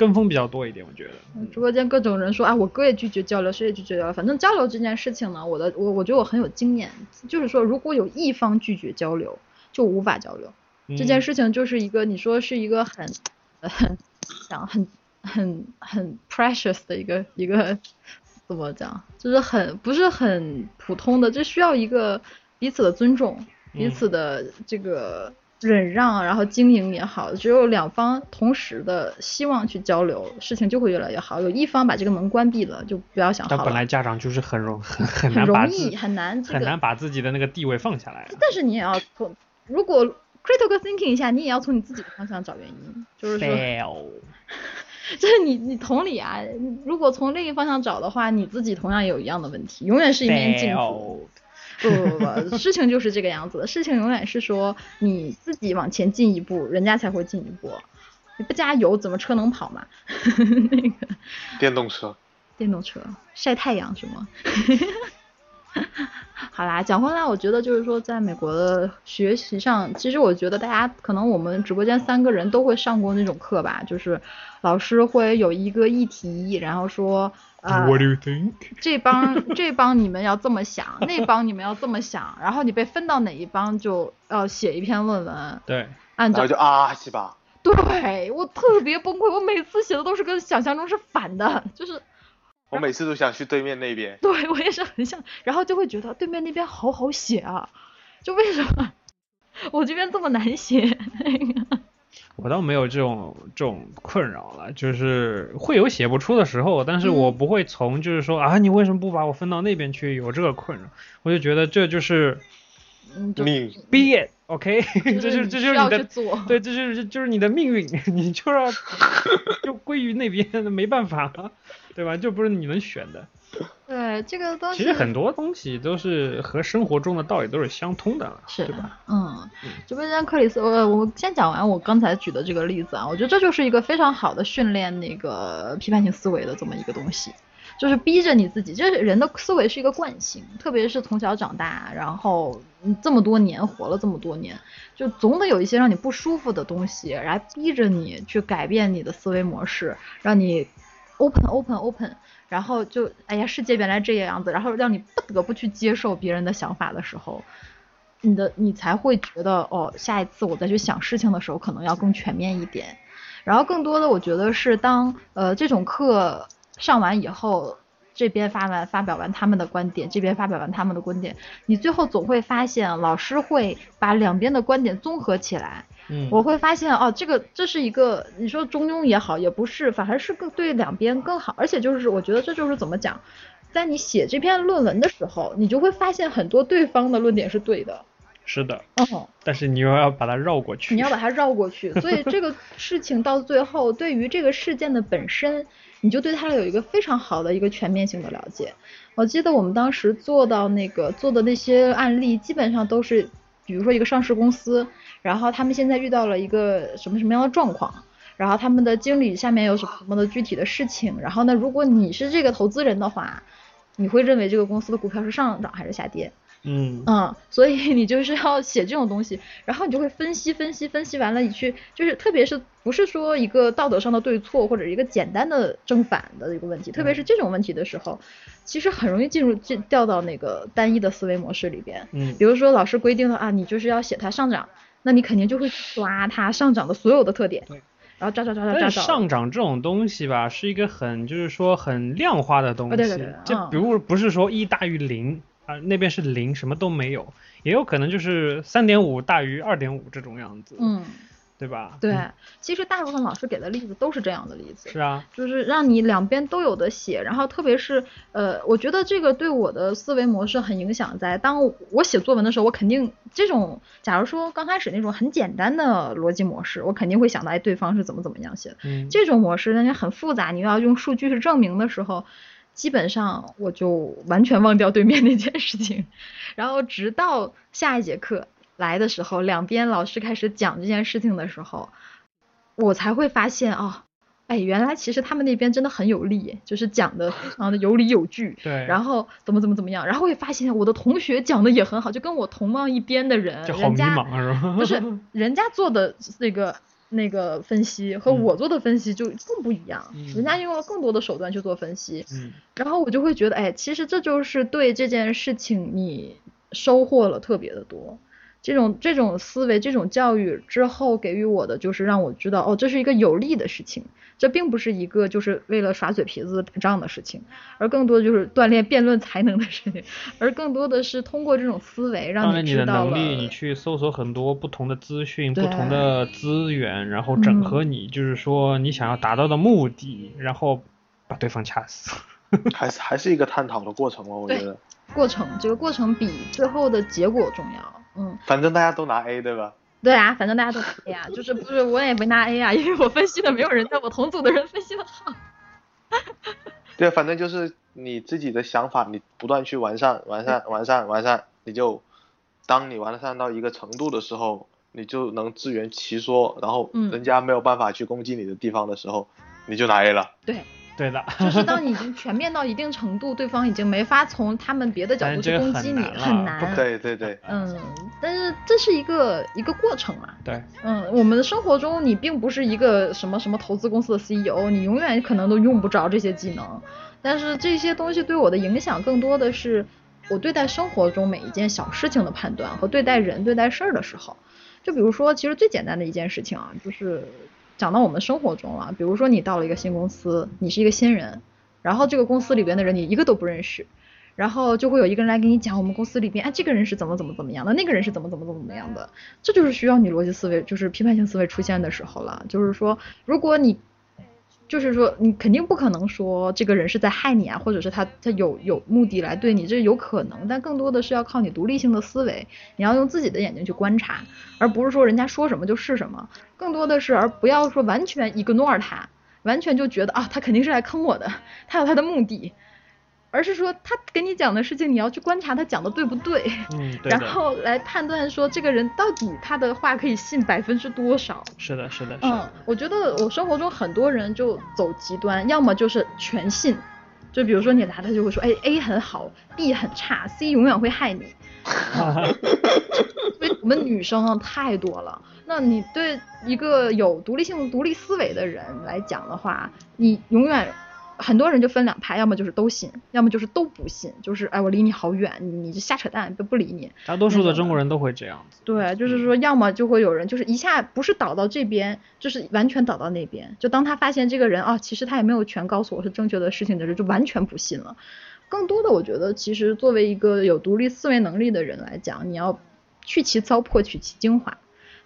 跟风比较多一点，我觉得。直播间各种人说啊，我哥也拒绝交流，谁也拒绝交流。反正交流这件事情呢，我的我我觉得我很有经验，就是说如果有一方拒绝交流，就无法交流。这件嗯事情就是一个你说是一个很很讲很很很 precious 的一个一个怎么讲，就是很不是很普通的，这需要一个彼此的尊重，彼嗯此的这个忍让，然后经营也好，只有两方同时的希望去交流，事情就会越来越好。有一方把这个门关闭了，就不要想好了。但本来家长就是很容很很容易很难这个很难把自己的那个地位放下来啊。但是你也要从，如果 critical thinking 一下，你也要从你自己的方向找原因，就是说，fail，就是你你同理啊，如果从另一方向找的话，你自己同样也有一样的问题，永远是一面镜子。fail 不不不不，事情就是这个样子的，事情永远是说你自己往前进一步，人家才会进一步。你不加油，怎么车能跑嘛？那个电动车。电动车晒太阳是吗？好啦，讲回来，我觉得就是说，在美国的学习上，其实我觉得大家可能我们直播间三个人都会上过那种课吧，就是老师会有一个议题，然后说，呃，What do you think？这帮这帮你们要这么想，那帮你们要这么想，然后你被分到哪一帮就要写一篇论文，对，按照然后就啊是吧，对我特别崩溃，我每次写的都是跟想象中是反的，就是我每次都想去对面那边。对我也是很想，然后就会觉得对面那边好好写啊，就为什么我这边这么难写？那 个我倒没有这种这种困扰了，就是会有写不出的时候，但是我嗯不会从就是说啊，你为什么不把我分到那边去？有这个困扰，我就觉得这就是命毕业，OK，这就 这就是你的对，这就是就是你的命运，你就要 就归于那边，没办法，对吧？就不是你能选的。对这个东西其实很多东西都是和生活中的道理都是相通的，是对吧？？嗯，直播间克里斯，我我先讲完我刚才举的这个例子啊，我觉得这就是一个非常好的训练那个批判性思维的这么一个东西，就是逼着你自己，就是人的思维是一个惯性，特别是从小长大，然后嗯这么多年活了这么多年，就总得有一些让你不舒服的东西来逼着你去改变你的思维模式，让你 open open open，然后就哎呀世界原来这个样子，然后让你不得不去接受别人的想法的时候。你的你才会觉得哦，下一次我再去想事情的时候，可能要更全面一点。然后更多的，我觉得是当呃这种课上完以后，这边发完发表完他们的观点，这边发表完他们的观点，你最后总会发现，老师会把两边的观点综合起来。嗯，我会发现哦，这个这是一个你说中庸也好，也不是，反而是更对两边更好。而且就是我觉得这就是怎么讲，在你写这篇论文的时候，你就会发现很多对方的论点是对的。是的，哦，但是你又要把它绕过去。你要把它绕过去，所以这个事情到最后，对于这个事件的本身，你就对它有一个非常好的一个全面性的了解。我记得我们当时做到那个做的那些案例，基本上都是，比如说一个上市公司，然后他们现在遇到了一个什么什么样的状况，然后他们的经理下面有什么什么的具体的事情，然后呢，如果你是这个投资人的话，你会认为这个公司的股票是上涨还是下跌？嗯嗯，所以你就是要写这种东西，然后你就会分析分析分析完了，你去就是特别是不是说一个道德上的对错或者一个简单的正反的一个问题，特别是这种问题的时候，其实很容易进入进掉到那个单一的思维模式里边。嗯比如说老师规定了啊，你就是要写它上涨，那你肯定就会去抓它上涨的所有的特点，对然后抓抓抓抓抓找。但是上涨这种东西吧，是一个很就是说很量化的东西。啊对对对就嗯比如不是说一大于零啊，那边是零，什么都没有，也有可能就是三点五大于二点五这种样子，嗯，对吧？对嗯，其实大部分老师给的例子都是这样的例子。是啊，就是让你两边都有的写，然后特别是呃，我觉得这个对我的思维模式很影响在。当我写作文的时候，我肯定这种，假如说刚开始那种很简单的逻辑模式，我肯定会想到，哎，对方是怎么怎么样写的。嗯，这种模式，那就很复杂，你要用数据去证明的时候，基本上我就完全忘掉对面那件事情，然后直到下一节课来的时候，两边老师开始讲这件事情的时候，我才会发现哦，哎，原来其实他们那边真的很有力，就是讲的非常的有理有据。对，然后怎么怎么怎么样，然后会发现我的同学讲的也很好，就跟我同望一边的人，就好迷人家？不是人家做的那个那个分析和嗯。我做的分析就更不一样，嗯。人家用了更多的手段去做分析，嗯，然后我就会觉得，哎，其实这就是对这件事情你收获了特别的多。这种这种思维、这种教育之后给予我的，就是让我知道，哦，这是一个有利的事情，这并不是一个就是为了耍嘴皮子打仗的事情，而更多的就是锻炼辩论才能的事情，而更多的是通过这种思维让当然你的知道了。能力，你去搜索很多不同的资讯、不同的资源，然后整合你就是说你想要达到的目的，然后把对方掐死。还是还是一个探讨的过程哦，我觉得。过程，这个过程比最后的结果重要。嗯，反正大家都拿 A 对吧？对啊，反正大家都拿 A 啊，就是不是我也没拿 A 啊，因为我分析的没有人在我同组的人分析的好。对，反正就是你自己的想法，你不断去完善、完善、完善、完善，你就当你完善到一个程度的时候，你就能自圆其说，然后嗯人家没有办法去攻击你的地方的时候，你就拿 A 了。对对的，就是当你已经全面到一定程度，对方已经没法从他们别的角度去攻击你，很难了很难。对对对，嗯，但是这是一个一个过程嘛。对，嗯，我们的生活中，你并不是一个什么什么投资公司的 CEO，你永远可能都用不着这些技能。但是这些东西对我的影响更多的是我对待生活中每一件小事情的判断和对待人、对待事儿的时候。就比如说，其实最简单的一件事情啊，就是讲到我们生活中了。比如说，你到了一个新公司，你是一个新人，然后这个公司里边的人你一个都不认识，然后就会有一个人来给你讲我们公司里边，哎，这个人是怎么怎么怎么样的，那个人是怎么怎么怎么怎么样的，这就是需要你逻辑思维，就是批判性思维出现的时候了。就是说，如果你就是说，你肯定不可能说这个人是在害你啊，或者是他他有有目的来对你，这有可能，但更多的是要靠你独立性的思维，你要用自己的眼睛去观察，而不是说人家说什么就是什么，更多的是而不要说完全 ignore 他，完全就觉得啊他肯定是来坑我的，他有他的目的，而是说他给你讲的事情，你要去观察他讲的对不对，嗯，对，然后来判断说这个人到底他的话可以信百分之多少。是的，是的，是嗯的，，我觉得我生活中很多人就走极端，要么就是全信，就比如说你来他就会说，哎，A 很好，B 很差，C 永远会害你。所以我们女生啊太多了，那你对一个有独立性、独立思维的人来讲的话，你永远很多人就分两派，要么就是都信，要么就是都不信，就是哎我离你好远，你瞎扯淡，不不理你。大多数的中国人都会这样子。对，就是说，要么就会有人就是一下不是倒到这边，就是完全倒到那边。就当他发现这个人啊，其实他也没有全告诉我是正确的事情的时候，就完全不信了。更多的，我觉得其实作为一个有独立思维能力的人来讲，你要去其糟粕，取其精华。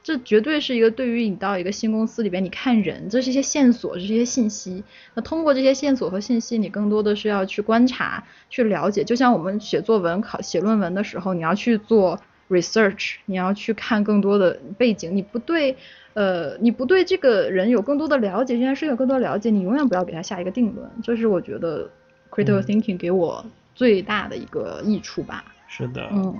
这绝对是一个对于你到一个新公司里边，你看人，这是一些线索，这是一些信息。那通过这些线索和信息，你更多的是要去观察、去了解。就像我们写作文、考写论文的时候，你要去做 research，你要去看更多的背景。你不对，呃，你不对这个人有更多的了解，这件事有更多了解，你永远不要给他下一个定论。这是我觉得 critical 嗯 thinking 给我最大的一个益处吧。是的，嗯，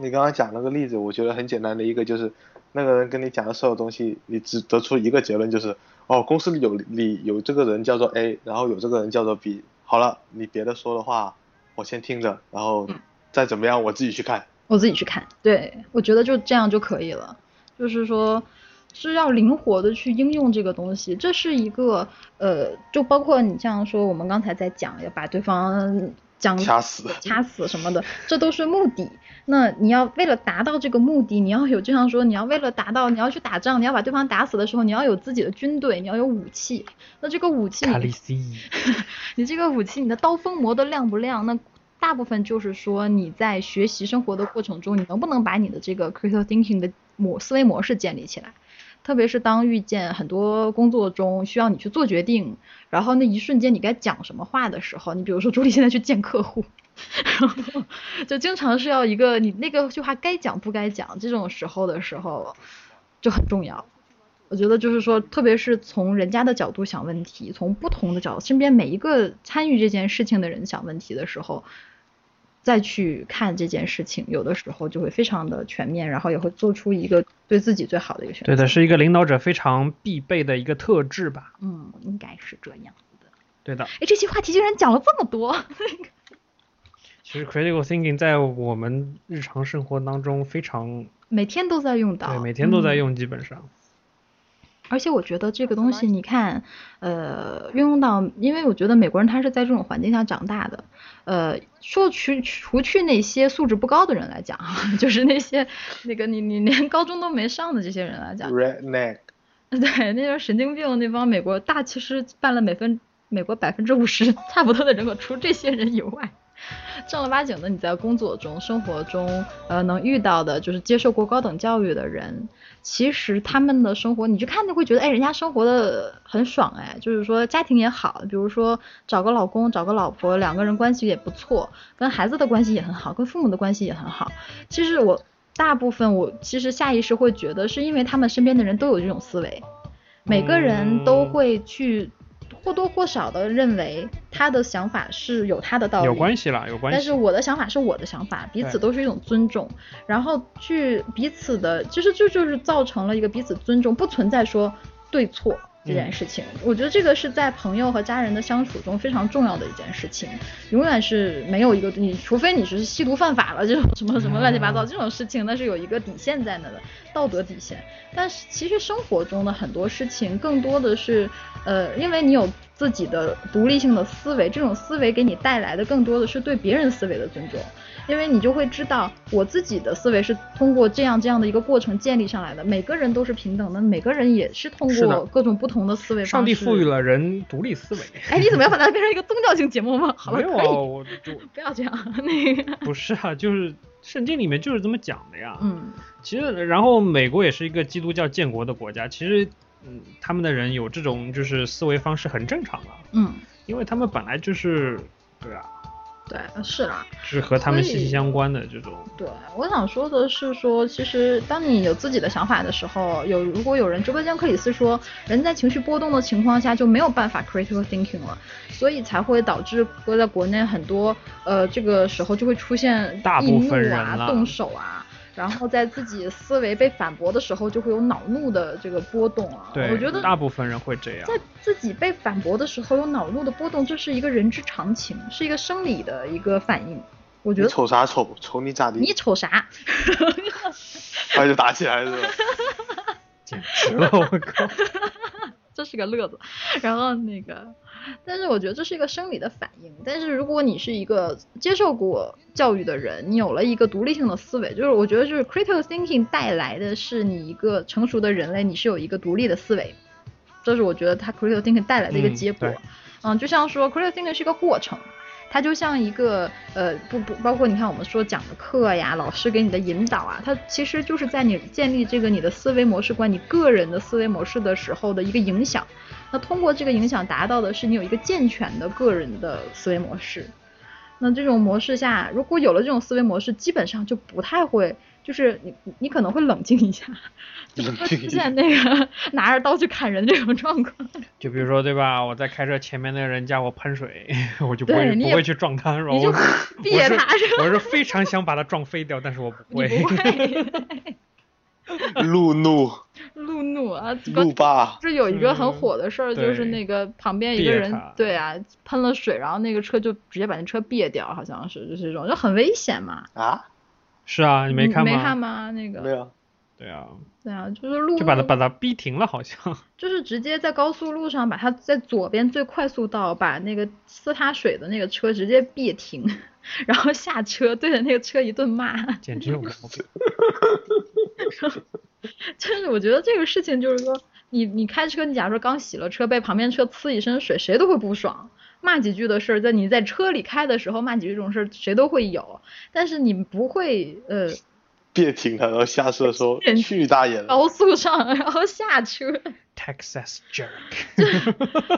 你刚刚讲那个例子，我觉得很简单的一个就是，那个人跟你讲的所有东西，你只得出一个结论，就是哦，公司里有你有这个人叫做 A，然后有这个人叫做 B。好了，你别的说的话，我先听着，然后再怎么样我自己去看。我自己去看。对，我觉得就这样就可以了。就是说，是要灵活的去应用这个东西。这是一个呃，就包括你像说我们刚才在讲，要把对方讲掐死掐死什么的，这都是目的。那你要为了达到这个目的，你要有就像说，你要为了达到，你要去打仗，你要把对方打死的时候，你要有自己的军队，你要有武器。那这个武器你，卡利西，你这个武器，你的刀锋磨得亮不亮？那大部分就是说你在学习生活的过程中，你能不能把你的这个 critical thinking 的模思维模式建立起来？特别是当遇见很多工作中需要你去做决定，然后那一瞬间你该讲什么话的时候，你比如说朱莉现在去见客户，然后就经常是要一个你那个句话该讲不该讲这种时候的时候就很重要。我觉得就是说，特别是从人家的角度想问题，从不同的角度，身边每一个参与这件事情的人想问题的时候，再去看这件事情，有的时候就会非常的全面，然后也会做出一个对自己最好的一个选择。对的，是一个领导者非常必备的一个特质吧。嗯，应该是这样的。对的，哎，这期话题竟然讲了这么多。其实 critical thinking 在我们日常生活当中非常，每天都在用到，对，每天都在嗯用，基本上。而且我觉得这个东西，你看，呃，运用到，因为我觉得美国人他是在这种环境下长大的，呃，说除除去那些素质不高的人来讲哈，就是那些那个你你连高中都没上的这些人来讲，Redneck，对，那些神经病那帮美国大，其实占了每分美国百分之五十差不多的人口，除这些人以外，正儿八经的你在工作中、生活中，呃，能遇到的，就是接受过高等教育的人，其实他们的生活，你去看就会觉得，哎，人家生活的很爽，哎，就是说家庭也好，比如说找个老公、找个老婆，两个人关系也不错，跟孩子的关系也很好，跟父母的关系也很好。其实我大部分我其实下意识会觉得，是因为他们身边的人都有这种思维，每个人都会去或多或少的认为他的想法是有他的道理，有关系啦，有关系。但是我的想法是我的想法，彼此都是一种尊重，然后去彼此的，其实这就是造成了一个彼此尊重，不存在说对错，这件事情，我觉得这个是在朋友和家人的相处中非常重要的一件事情，永远是没有一个你，除非你是吸毒犯法了这种什么什么乱七八糟这种事情，那是有一个底线在那的，道德底线。但是其实生活中的很多事情，更多的是，呃，因为你有自己的独立性的思维，这种思维给你带来的更多的是对别人思维的尊重。因为你就会知道，我自己的思维是通过这样这样的一个过程建立上来的。每个人都是平等的，每个人也是通过各种不同的思维方式。上帝赋予。了人独立思维。哎，你怎么要把它变成一个宗教性节目吗？好了，没有啊，我就 不要这样。那个，不是啊，就是圣经里面就是这么讲的呀。嗯，其实，然后美国也是一个基督教建国的国家，其实，嗯，他们的人有这种就是思维方式很正常啊，嗯，因为他们本来就是，对啊，对，是啦。是和他们息息相关的这种。对，我想说的是说，其实当你有自己的想法的时候，有如果有人直播间克里斯说，人在情绪波动的情况下就没有办法 critical thinking 了，所以才会导致国在国内很多呃这个时候就会出现大怒部分人啊、动手啊。然后在自己思维被反驳的时候，就会有恼怒的这个波动啊。对，我觉得大部分人会这样在。自己被反驳的时候有恼怒的波动，这是一个人之常情，是一个生理的一个反应。我觉你得瞅啥瞅？瞅你咋的？你瞅啥？他就打起来了，简直了，我靠！这是个乐子。然后那个，但是我觉得这是一个生理的反应。但是如果你是一个接受过教育的人，你有了一个独立性的思维，就是我觉得就是 critical thinking 带来的是你一个成熟的人类，你是有一个独立的思维，这是我觉得它 critical thinking 带来的一个嗯结果。对嗯，就像说 critical thinking 是一个过程。它就像一个呃不不包括你看我们说讲的课呀，老师给你的引导啊，它其实就是在你建立这个你的思维模式观、你个人的思维模式的时候的一个影响。那通过这个影响达到的是你有一个健全的个人的思维模式。那这种模式下，如果有了这种思维模式，基本上就不太会，就是你你你可能会冷静一下，就不会出冷静一下现那个拿着刀去砍人这种状况。就比如说，对吧？我在开车，前面那个人叫我喷水，我就不会不会去撞他，然后你就我别 我是他是吧我是非常想把他撞飞掉，但是我不会。不会路怒 路怒啊，路霸，这有一个很火的事儿，就是那个旁边一个人，对啊，喷了水，然后那个车就直接把那车别掉，好像是，就是这种，就很危险嘛。啊？是啊，你没看吗？没看吗？那个，没有，对啊，对啊，就是路就把他把他逼停了，好像。就是直接在高速路上把他在左边最快速道把那个呲他水的那个车直接别停，然后下车对着那个车一顿骂。简直有毛病。就是我觉得这个事情就是说，你你开车，你假如说刚洗了车，被旁边车呲一身水，谁都会不爽。骂几句的事儿，在你在车里开的时候骂几句这种事儿，谁都会有。但是你不会呃别停他，然后下车说去大爷的，高速上然后下车，Texas jerk。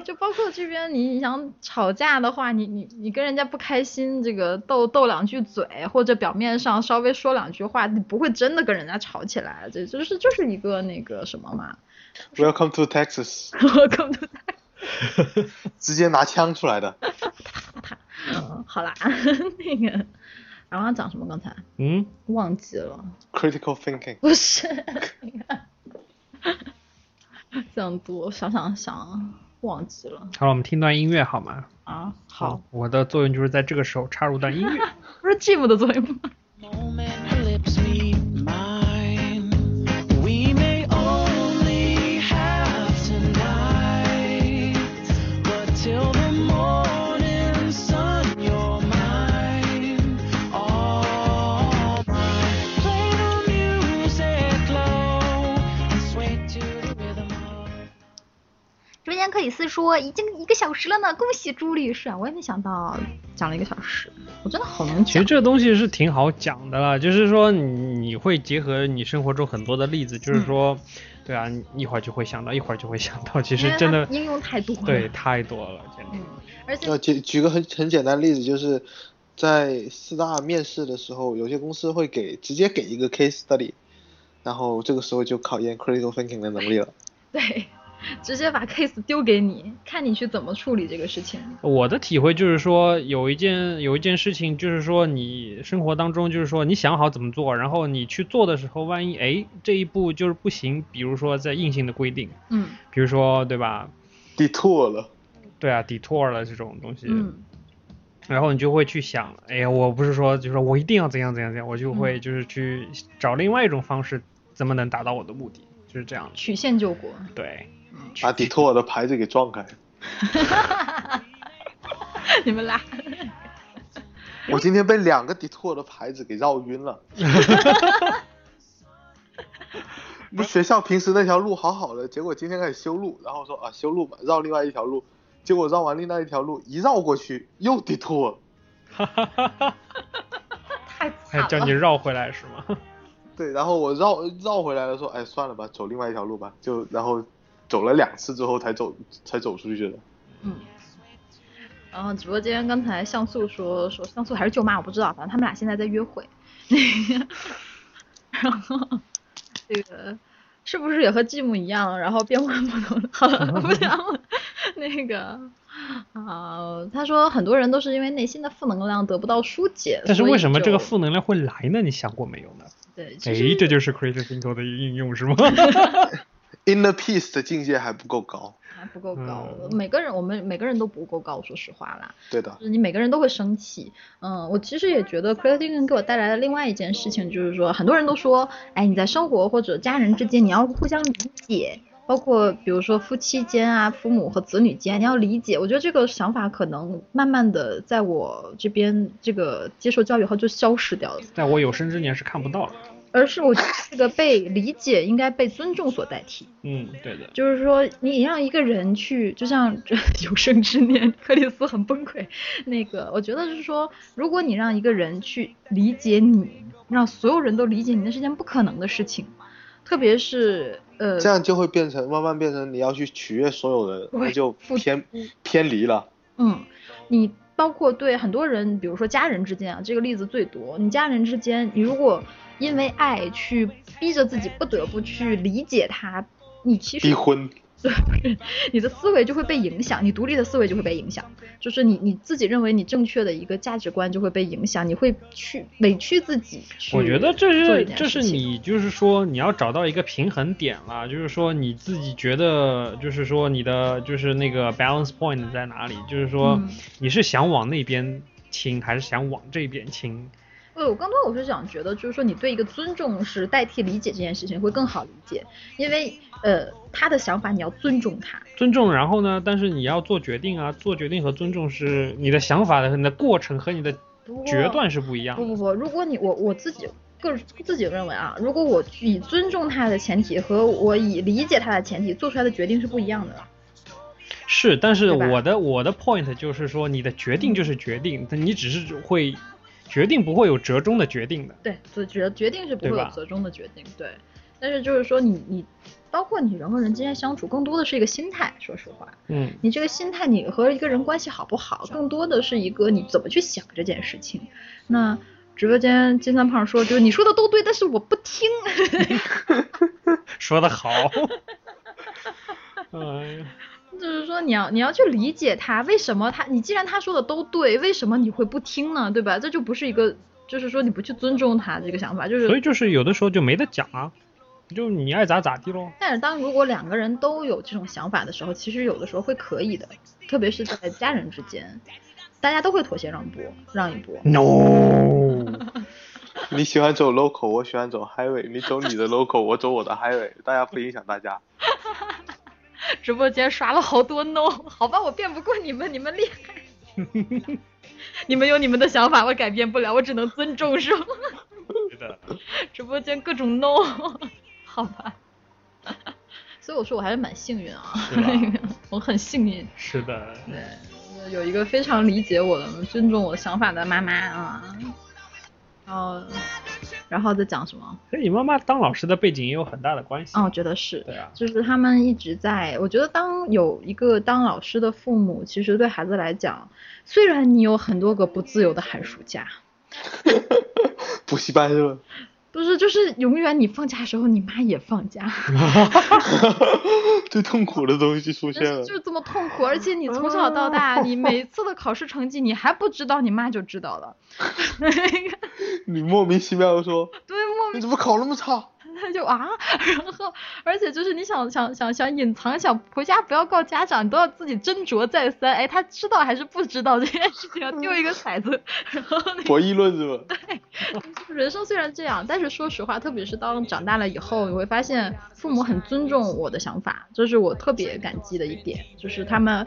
就包括这边你你想吵架的话，你你你跟人家不开心，这个斗斗两句嘴，或者表面上稍微说两句话，你不会真的跟人家吵起来，这就是就是一个那个什么嘛。Welcome to Texas，我根本 直接拿枪出来的。嗯，好啦，那个，然后要讲什么？刚才嗯，忘记了，Critical thinking，不是那个，这样多，想想想，忘记了好了，我们听段音乐好吗？啊。好，，我的作用就是在这个时候插入段音乐。不是 Jim 的作用吗？间克里斯说已经一个小时了呢，恭喜朱律师啊！我也没想到讲了一个小时，我真的好能讲。其实这个东西是挺好讲的了，就是说你你会结合你生活中很多的例子，就是说，对啊，一会儿就会想到，一会儿就会想到，其实真的应用太多了。对太多了，真的嗯。，而且要举举个很很简单的例子，就是在四大面试的时候，有些公司会给直接给一个 case study，然后这个时候就考验 critical thinking 的能力了。对，直接把 case 丢给你，看你去怎么处理这个事情。我的体会就是说，有一件有一件事情，就是说你生活当中，就是说你想好怎么做，然后你去做的时候，万一哎这一步就是不行，比如说在硬性的规定，嗯比如说对吧？detour 了，对啊，detour 了这种东西，嗯然后你就会去想，哎呀，我不是说就是说我一定要怎样怎样怎样，我就会嗯就是去找另外一种方式，怎么能达到我的目的，就是这样。曲线救国。对，把 detour 的牌子给撞开。你们俩，我今天被两个 detour 的牌子给绕晕了。不，学校平时那条路好好的，结果今天开始修路，然后说啊修路吧，绕另外一条路，结果绕完另外一条路，一绕过去又 detour。太还惨叫你。绕回来是吗？对，然后我绕绕回来了，说哎算了吧，走另外一条路吧，就然后走了两次之后才走才走出去的。嗯。然后直播间刚才像素说说像素还是舅妈，我不知道，反正他们俩现在在约会。那个，然后这个是不是也和继母一样？然后变换不同的，好了，不想了。那个啊、他说很多人都是因为内心的负能量得不到疏解，但是为什么这个负能量会来呢？你想过没有呢？对，其哎，这就是 creative thinking 的应用是吗？inner peace 的境界还不够高。还不够高。嗯每个人我们每个人都不够高，说实话啦。对的，就是你每个人都会生气。嗯，我其实也觉得 thinking 给我带来的另外一件事情，就是说很多人都说，哎，你在生活或者家人之间，你要互相理解。包括比如说夫妻间啊，父母和子女间，你要理解。我觉得这个想法可能慢慢的在我这边这个接受教育后就消失掉了，在我有生之年是看不到的。而是我觉得这个被理解应该被尊重所代替。嗯，对的。就是说，你让一个人去，就像这 有生之年，克里斯很崩溃。那个，我觉得是说，如果你让一个人去理解你，让所有人都理解你，那是件不可能的事情。特别是呃，这样就会变成慢慢变成你要去取悦所有人，那就偏偏离了。嗯，你包括对很多人，比如说家人之间啊，这个例子最多。你家人之间，你如果因为爱去逼着自己不得不去理解他，你其实逼婚，对，不是你的思维就会被影响，你独立的思维就会被影响，就是你你自己认为你正确的一个价值观就会被影响，你会去委屈自己去。我觉得这是这是你就是说你要找到一个平衡点了，就是说你自己觉得就是说你的就是那个 balance point 在哪里，就是说嗯你是想往那边倾还是想往这边倾？对，我更多我是想觉得，就是说你对一个尊重是代替理解这件事情会更好理解，因为呃他的想法你要尊重他，尊重，然后呢，但是你要做决定啊，做决定和尊重是你的想法的你的过程和你的决断是不一样的。不不不，如果你我我自己个自己认为啊，如果我以尊重他的前提和我以理解他的前提做出来的决定是不一样的。是，但是我的我的 point 就是说，你的决定就是决定，但你只是会决定不会有折中的决定的。对，所决决定是不会有折中的决定，对。但是就是说你你，包括你人和人之间相处，更多的是一个心态。说实话，嗯，你这个心态，你和一个人关系好不好，更多的是一个你怎么去想这件事情。那直播间金三胖说，就是你说的都对，但是我不听。说的好。哎呀，就是说你要你要去理解他为什么他你既然他说的都对，为什么你会不听呢？对吧？这就不是一个，就是说你不去尊重他这个想法，就是所以就是有的时候就没得讲啊，就你爱咋咋地喽。但是当如果两个人都有这种想法的时候，其实有的时候会可以的，特别是在家人之间，大家都会妥协让步，让一步。No，你喜欢走 local，我喜欢走 highway，你走你的 local，我走我的 highway，大家不影响大家。直播间刷了好多 no，好吧，我辩不过你们，你们厉害，你们有你们的想法，我改变不了，我只能尊重，是吗？是的，直播间各种 no，好吧。所以我说我还是蛮幸运啊，我很幸运，是的，对，有一个非常理解我的、尊重我想法的妈妈啊。然后，然后再讲什么？跟你妈妈当老师的背景也有很大的关系。哦，我觉得是，对啊，就是他们一直在，我觉得当有一个当老师的父母，其实对孩子来讲，虽然你有很多个不自由的寒暑假，补习班是吧？不是，就是永远你放假的时候，你妈也放假，最痛苦的东西出现了就。是这么痛苦，而且你从小到大，你每次的考试成绩你还不知道，你妈就知道了，你莫名其妙的说，对，莫名你怎么考那么差？他就啊，然后而且就是你想想想想隐藏，想回家不要告家长，你都要自己斟酌再三。哎，他知道还是不知道这件事情，要丢一个骰子，然后那博弈论是吧？对人生虽然这样，但是说实话，特别是当长大了以后，你会发现父母很尊重我的想法，这是我特别感激的一点。就是他们，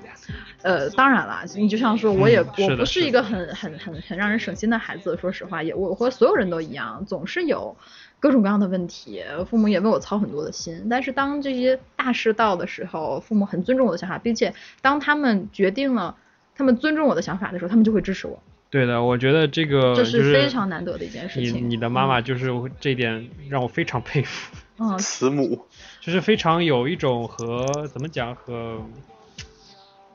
呃，当然了，你就像说，我也、嗯我不是是一个很很很很让人省心的孩子，说实话，也我和所有人都一样，总是有各种各样的问题，父母也为我操很多的心。但是当这些大事到的时候，父母很尊重我的想法，并且当他们决定了。他们尊重我的想法的时候，他们就会支持我，对的，我觉得这个这就是非常难得的一件事情。你你的妈妈就是这一点让我非常佩服，嗯，慈母，就是非常有一种和怎么讲和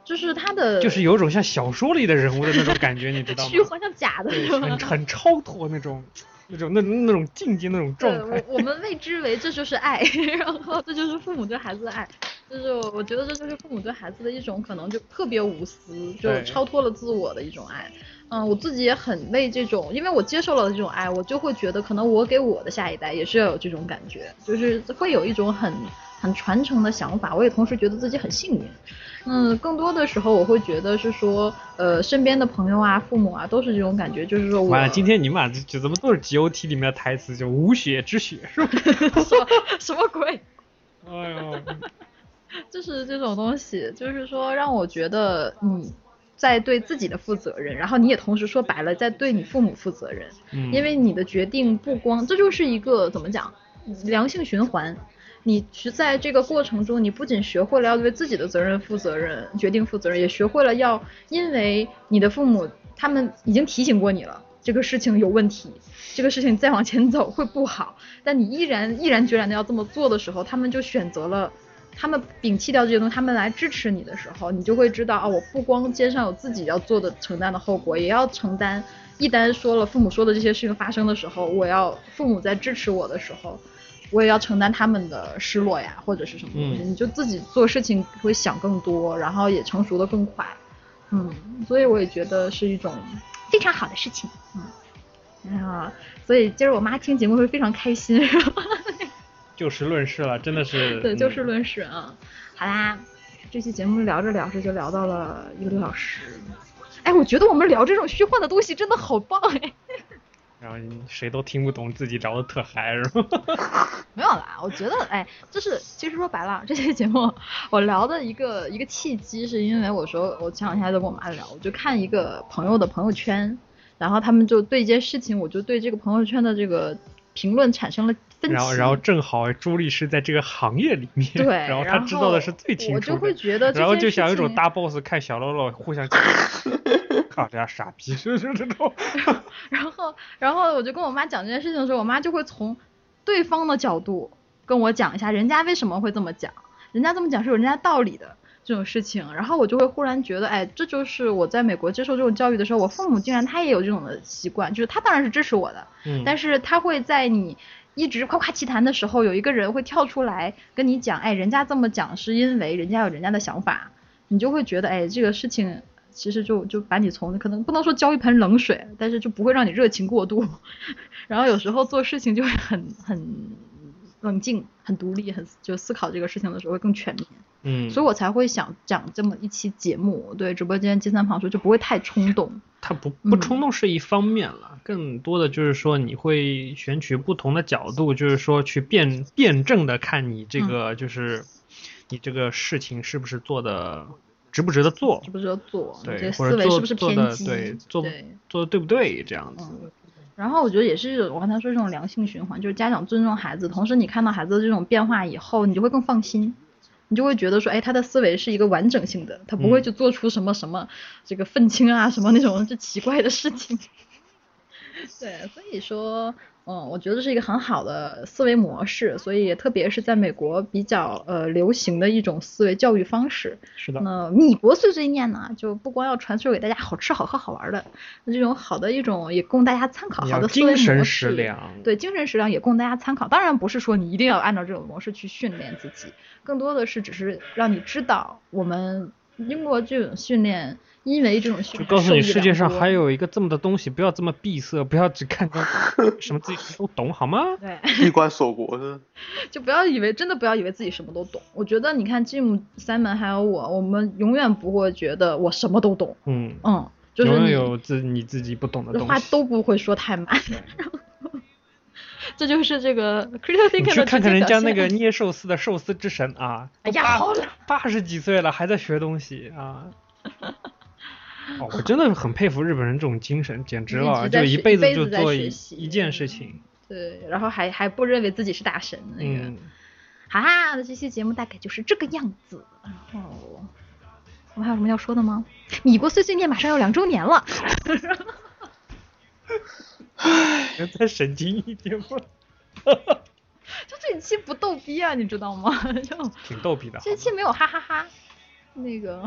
就是他的就是有种像小说里的人物的那种感觉，你知道 吗？虚幻像假的，对，是吗很？很超脱那种那种那那种境界那种状，态。我我们谓之为这就是爱，然后这就是父母对孩子的爱，就是我我觉得这就是父母对孩子的一种可能就特别无私，就超脱了自我的一种爱。嗯，我自己也很为这种，因为我接受了这种爱，我就会觉得可能我给我的下一代也是要有这种感觉，就是会有一种很很传承的想法。我也同时觉得自己很幸运。嗯，更多的时候我会觉得是说，呃，身边的朋友啊、父母啊，都是这种感觉，就是说我完了，今天你们俩这这怎么都是 GOT 里面的台词，就无血之血是吧？什么什么鬼？哎呦，就是这种东西，就是说让我觉得你在对自己的负责任，然后你也同时说白了在对你父母负责任，嗯，因为你的决定不光这就是一个怎么讲良性循环。你是在这个过程中，你不仅学会了要对自己的责任负责任、决定负责任，也学会了要因为你的父母他们已经提醒过你了，这个事情有问题，这个事情再往前走会不好，但你依然毅然决然的要这么做的时候，他们就选择了。他们摒弃掉这些东西，他们来支持你的时候，你就会知道啊，我不光肩上有自己要做的承担的后果，也要承担。一旦说了父母说的这些事情发生的时候，我要父母在支持我的时候，我也要承担他们的失落呀，或者是什么东西，嗯你就自己做事情会想更多，然后也成熟的更快。嗯，所以我也觉得是一种非常好的事情。嗯，然后所以今儿我妈听节目会非常开心，是吧？就事论事了，真的是。对，就事嗯论事啊。好啦，这期节目聊着聊着就聊到了一个多小时。哎，我觉得我们聊这种虚幻的东西真的好棒哎。然后谁都听不懂，自己聊的特嗨是吧？没有啦，我觉得哎，就是其实说白了，这期节目我聊的一个一个契机，是因为我说我前两天还在跟我妈聊，我就看一个朋友的朋友圈，然后他们就对一件事情，我就对这个朋友圈的这个评论产生了分歧。然后，然后正好朱莉是在这个行业里面，对然后她知道的是最清楚的，我就会觉得然后就想有一种大 boss 看小喽啰互相，靠，这样傻逼，就是这种。然后，然后我就跟我妈讲这件事情的时候，我妈就会从对方的角度跟我讲一下，人家为什么会这么讲，人家这么讲是有人家道理的这种事情。然后我就会忽然觉得，哎，这就是我在美国接受这种教育的时候，我父母竟然他也有这种的习惯，就是他当然是支持我的，嗯，但是他会在你一直夸夸其谈的时候，有一个人会跳出来跟你讲，哎，人家这么讲是因为人家有人家的想法，你就会觉得，哎，这个事情其实就就把你从可能不能说浇一盆冷水，但是就不会让你热情过度，然后有时候做事情就会很很冷静、很独立、很就思考这个事情的时候会更全面。嗯，所以我才会想讲这么一期节目，对直播间金三胖说就不会太冲动。他不不嗯冲动是一方面了，更多的就是说你会选取不同的角度，就是说去辩辩证的看你这嗯个就是你这个事情是不是做的值不值得做值，不值得做？对，这思维是不是偏激？对做对做的对不对这样子。嗯，然后我觉得也是一种我刚才说这种良性循环，就是家长尊重孩子，同时你看到孩子的这种变化以后，你就会更放心，你就会觉得说，哎，他的思维是一个完整性的，他不会嗯去做出什么什么这个愤青啊什么那种 就奇怪的事情。对，所以说，嗯，我觉得是一个很好的思维模式，所以特别是在美国比较呃流行的一种思维教育方式。是的，那米国碎碎念呢，就不光要传授给大家好吃好喝好玩的，那这种好的一种也供大家参考，好的思维模精神式食粮。对精神食粮也供大家参考。当然不是说你一定要按照这种模式去训练自己，更多的是只是让你知道我们英国这种训练，因为这种就告诉你世界上还有一个这么的东西，不要这么闭塞，不要只看到 什么自己都懂，好吗？对。闭关锁国是 就不要以为真的不要以为自己什么都懂。我觉得你看 Jim、Simon 还有我，我们永远不会觉得我什么都懂。嗯，嗯，就是你永远有自你自己不懂的东西话西。都不会说太满。这就是这个 critical 看看人家那个捏寿司的寿司之神啊，哎呀，好了，八十几岁了还在学东西啊。哦，我真的很佩服日本人这种精神，简直了，就一辈子就做一一件事情。对，然后还还不认为自己是大神那个。嗯，哈哈，那这期节目大概就是这个样子。然后我们还有什么要说的吗？米国碎碎念马上要两周年了。能再神经一点吗？就这一期不逗逼啊，你知道吗？就挺逗逼的。这期没有哈哈哈，那个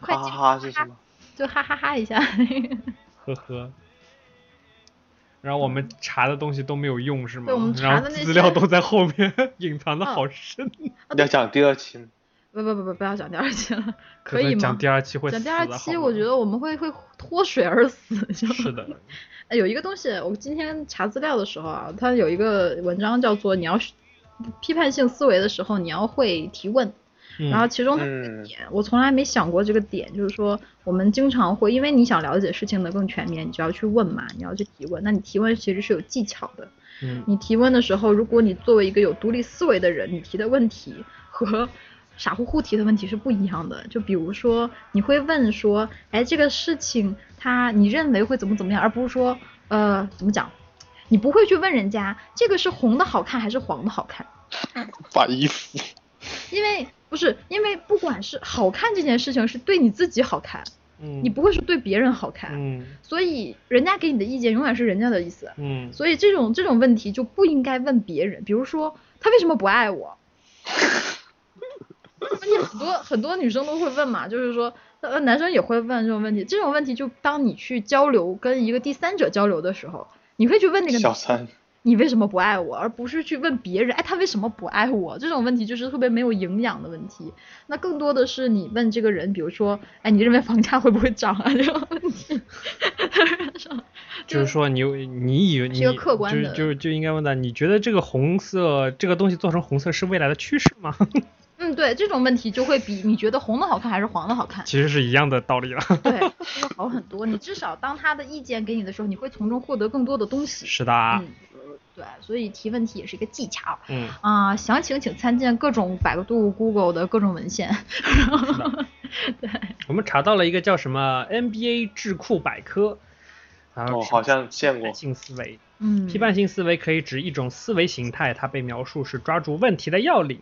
快哈进哈哈是什么？就哈哈哈一下那个。呵呵。然后我们查的东西都没有用是吗？对我们查然后的那些资料都在后面，隐藏的嗯好深。要讲第二期吗，不不不不，不要讲第二期了，可以吗？讲第二期会讲死的第二期，我觉得我们会会脱水而死。就是的，哎，有一个东西，我今天查资料的时候啊，它有一个文章叫做“你要批判性思维的时候，你要会提问”。嗯然后其中我从来没想过这个点，就是说我们经常会，因为你想了解事情的更全面，你就要去问嘛，你要去提问。那你提问其实是有技巧的。嗯你提问的时候，如果你作为一个有独立思维的人，你提的问题和傻乎乎提的问题是不一样的。就比如说，你会问说，哎，这个事情它你认为会怎么怎么样，而不是说，呃，怎么讲？你不会去问人家这个是红的好看还是黄的好看，把衣服。因为不是因为不管是好看这件事情是对你自己好看，嗯，你不会是对别人好看，嗯所以人家给你的意见永远是人家的意思。嗯所以这种这种问题就不应该问别人，比如说他为什么不爱我？你很多很多女生都会问嘛，就是说，呃，男生也会问这种问题。这种问题就当你去交流跟一个第三者交流的时候，你会去问那个小三，你为什么不爱我，而不是去问别人，哎，他为什么不爱我？这种问题就是特别没有营养的问题。那更多的是你问这个人，比如说，哎，你认为房价会不会涨啊？这种问题，就是说你你以为你是一个客观的就就就应该问他，你觉得这个红色这个东西做成红色是未来的趋势吗？嗯，对，这种问题就会比你觉得红的好看还是黄的好看，其实是一样的道理了。对，就会好很多。你至少当他的意见给你的时候，你会从中获得更多的东西。是的对，所以提问题也是一个技巧。嗯，啊、详情请参见各种百度、Google 的各种文献。对，我们查到了一个叫什么 NBA 智库百科，然后哦，好像见过批判。性思维。嗯，批判性思维可以指一种思维形态，它被描述是抓住问题的要领，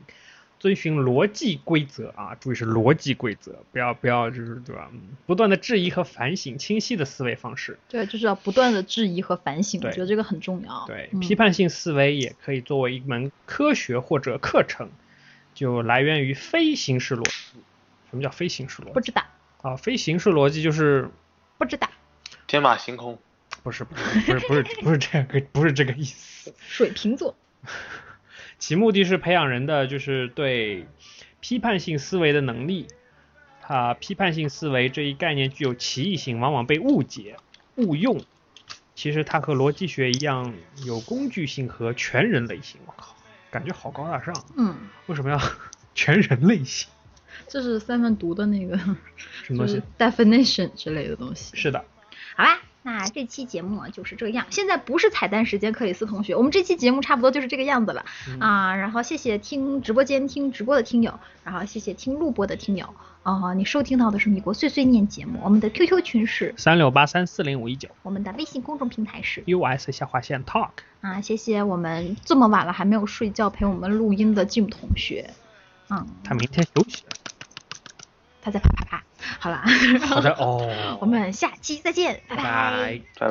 遵循逻辑规则啊，注意是逻辑规则，不要不要就是对吧？嗯不断的质疑和反省清晰的思维方式。对，就是要不断的质疑和反省，我觉得这个很重要。对，嗯批判性思维也可以作为一门科学或者课程，就来源于非形式逻辑。什么叫非形式逻辑？不知道，啊，非形式逻辑就是不知道，天马行空，不是不是不是不是不是这个不是这个意思。水瓶座。其目的是培养人的就是对批判性思维的能力。它批判性思维这一概念具有歧义性，往往被误解、误用。其实它和逻辑学一样，有工具性和全人类性。我靠，感觉好高大上。嗯，为什么要 全人类性？这是三分读的那个，什么东西就是？definition 之类的东西。是的，好吧，那这期节目就是这样。现在不是彩蛋时间，克里斯同学，我们这期节目差不多就是这个样子了、嗯啊。然后谢谢听直播间听直播的听友，然后谢谢听录播的听友。啊、你收听到的是米国碎碎念节目，我们的 QQ 群是，三六八三四零五一九我们的微信公众平台是。US 下划线 Talk。啊，谢谢我们这么晚了还没有睡觉陪我们录音的 Jim 同学。嗯，他明天休息。他在啪啪啪。好啦，好 的哦，我们下期再见，拜拜。拜。拜